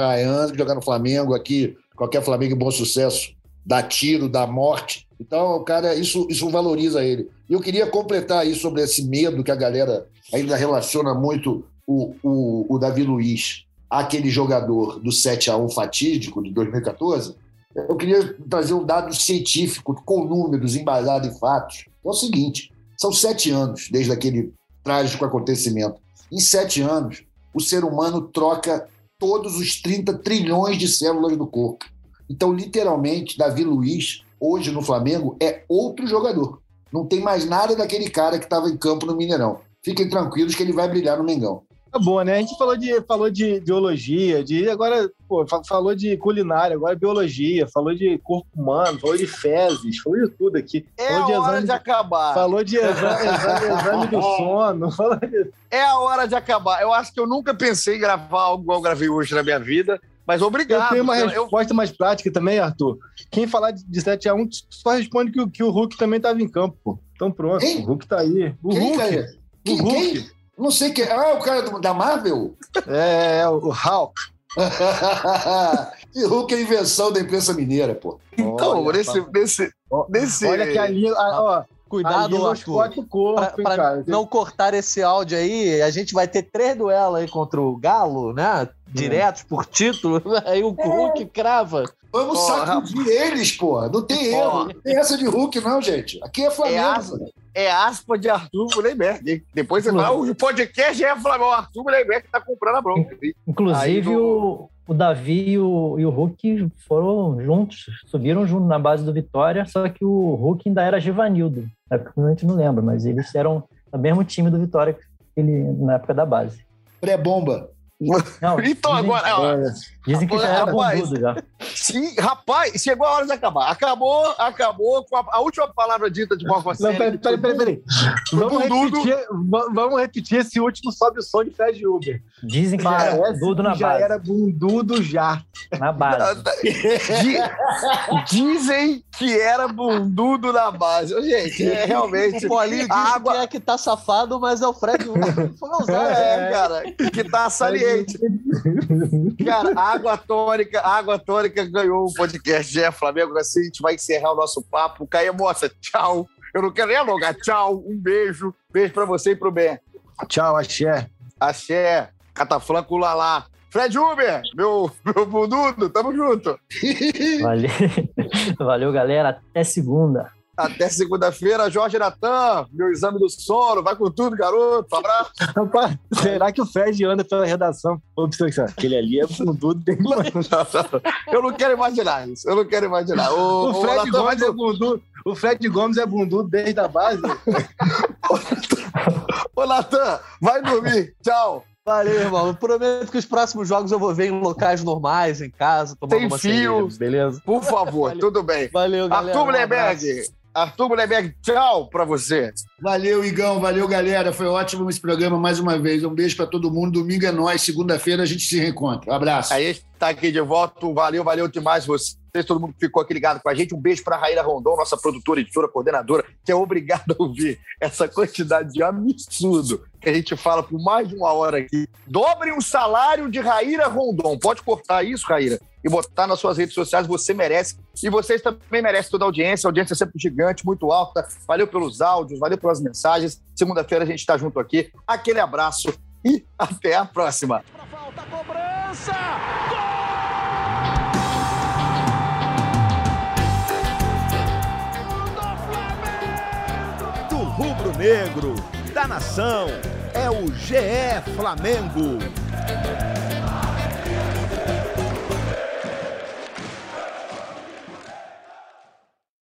que jogar no Flamengo aqui, qualquer Flamengo bom sucesso, dá tiro, dá morte. Então, o cara, isso, isso valoriza ele. Eu queria completar aí sobre esse medo que a galera ainda relaciona muito o, o, o Davi Luiz àquele jogador do 7 a 1 fatídico de 2014 eu queria trazer um dado científico, com números, embasado em fatos. É o seguinte: são sete anos desde aquele trágico acontecimento. Em sete anos, o ser humano troca todos os 30 trilhões de células do corpo. Então, literalmente, Davi Luiz, hoje no Flamengo, é outro jogador. Não tem mais nada daquele cara que estava em campo no Mineirão. Fiquem tranquilos que ele vai brilhar no Mengão. Tá bom, né? A gente falou de, falou de biologia, de agora pô, falou de culinária, agora biologia, falou de corpo humano, falou de fezes, falou de tudo aqui. É falou de a hora de acabar. Falou de exame, exame, exame do sono. De... É a hora de acabar. Eu acho que eu nunca pensei em gravar algo igual eu gravei hoje na minha vida, mas obrigado. Eu tenho uma Eu- resposta mais prática também, Arthur. Quem falar de, de 7x1 só responde que, o- que o Hulk também estava em campo, pô. Então pronto, o Hulk tá aí. O Quem, Hulk. cara? Quem, o Hulk. quem? Não sei quem. Ah, o cara do- da Marvel? É, é, o Hulk. e Hulk é invenção da imprensa mineira, pô. Então, Olha, nesse, nesse, nesse. Olha que a língua. a- Ó, Cuidado, Arthur. corpo, Pra, pra não cortar esse áudio aí, a gente vai ter três duelos aí contra o Galo, né? Diretos por título. Aí o Hulk crava. Vamos Porra. sacudir eles, pô. Não tem erro. Não tem essa de Hulk, não, gente. Aqui é É Flamengo. É aspa de Arthur Mullenberg. Depois você fala, o podcast é Flamengo. O Arthur Mullenberg tá comprando a bronca. Inclusive, Aí o, o Davi e o, e o Hulk foram juntos, subiram junto na base do Vitória, só que o Hulk ainda era Givanildo. Na época a gente não lembra, mas eles eram do mesmo time do Vitória que ele, na época da base. Pré-bomba. Não, Então dizem, agora, ó, dizem que já era Rapaz, bundudo já. sim, rapaz, chegou a hora de acabar. Acabou, acabou com a, a última palavra dita de Bob Não, peraí, peraí, peraí. peraí. Vamos repetir, va- vamos repetir esse último sobe o som de Fred Uber. Dizem que já era Parece bundudo na já base. era bundudo já. Na base. Di- Dizem que era bundudo na base. Gente, é realmente. O Paulinho disse água, que é que tá safado, mas é o Fred Uber. É, cara, que tá saliente. Cara, a água tônica, água tônica ganhou o podcast GE Flamengo. Assim a gente vai encerrar o nosso papo. Caia Moça, tchau. Eu não quero nem alongar. Tchau, um beijo. Beijo pra você e pro Ben. Tchau, axé. Axé, Cataflanco Lalá. Fred Uber, meu, meu bundudo, tamo junto. Valeu. Valeu, galera. Até segunda. Até segunda-feira, Jorge Natan, meu exame do sono. Vai com tudo, garoto. Abraço. Rapaz, será que o Fred anda pela redação? Aquele ali é bundudo. Tem... Eu não quero imaginar isso. Eu não quero imaginar. O ô, Fred Natan, vai Gomes é bundudo. O Fred Gomes é bundudo desde a base. Ô, Natan, vai dormir. Tchau. Valeu, irmão. Eu prometo que os próximos jogos eu vou ver em locais normais, em casa, tomando Sem uma fio. cerveja, beleza? Por favor, tudo bem. Valeu, galera. Arthur Um. Mullenberg. Arthur Mullenberg, tchau pra você. Valeu, Igão. Valeu, galera. Foi ótimo esse programa mais uma vez. Um beijo pra todo mundo. Domingo é nós. Segunda-feira a gente se reencontra. Um abraço. Aí está aqui de volta. Valeu, valeu demais vocês, todo mundo que ficou aqui ligado com a gente. Um beijo para Raíra Rondon, nossa produtora, editora, coordenadora, que é obrigada a ouvir essa quantidade de absurdo que a gente fala por mais de uma hora aqui. Dobre o salário de Raíra Rondon. Pode cortar isso, Raíra, e botar nas suas redes sociais. Você merece. E vocês também merecem toda a audiência. A audiência é sempre gigante, muito alta. Valeu pelos áudios, valeu pelas mensagens. Segunda-feira a gente está junto aqui. Aquele abraço e até a próxima. Do rubro-negro, da nação, é o GE Flamengo.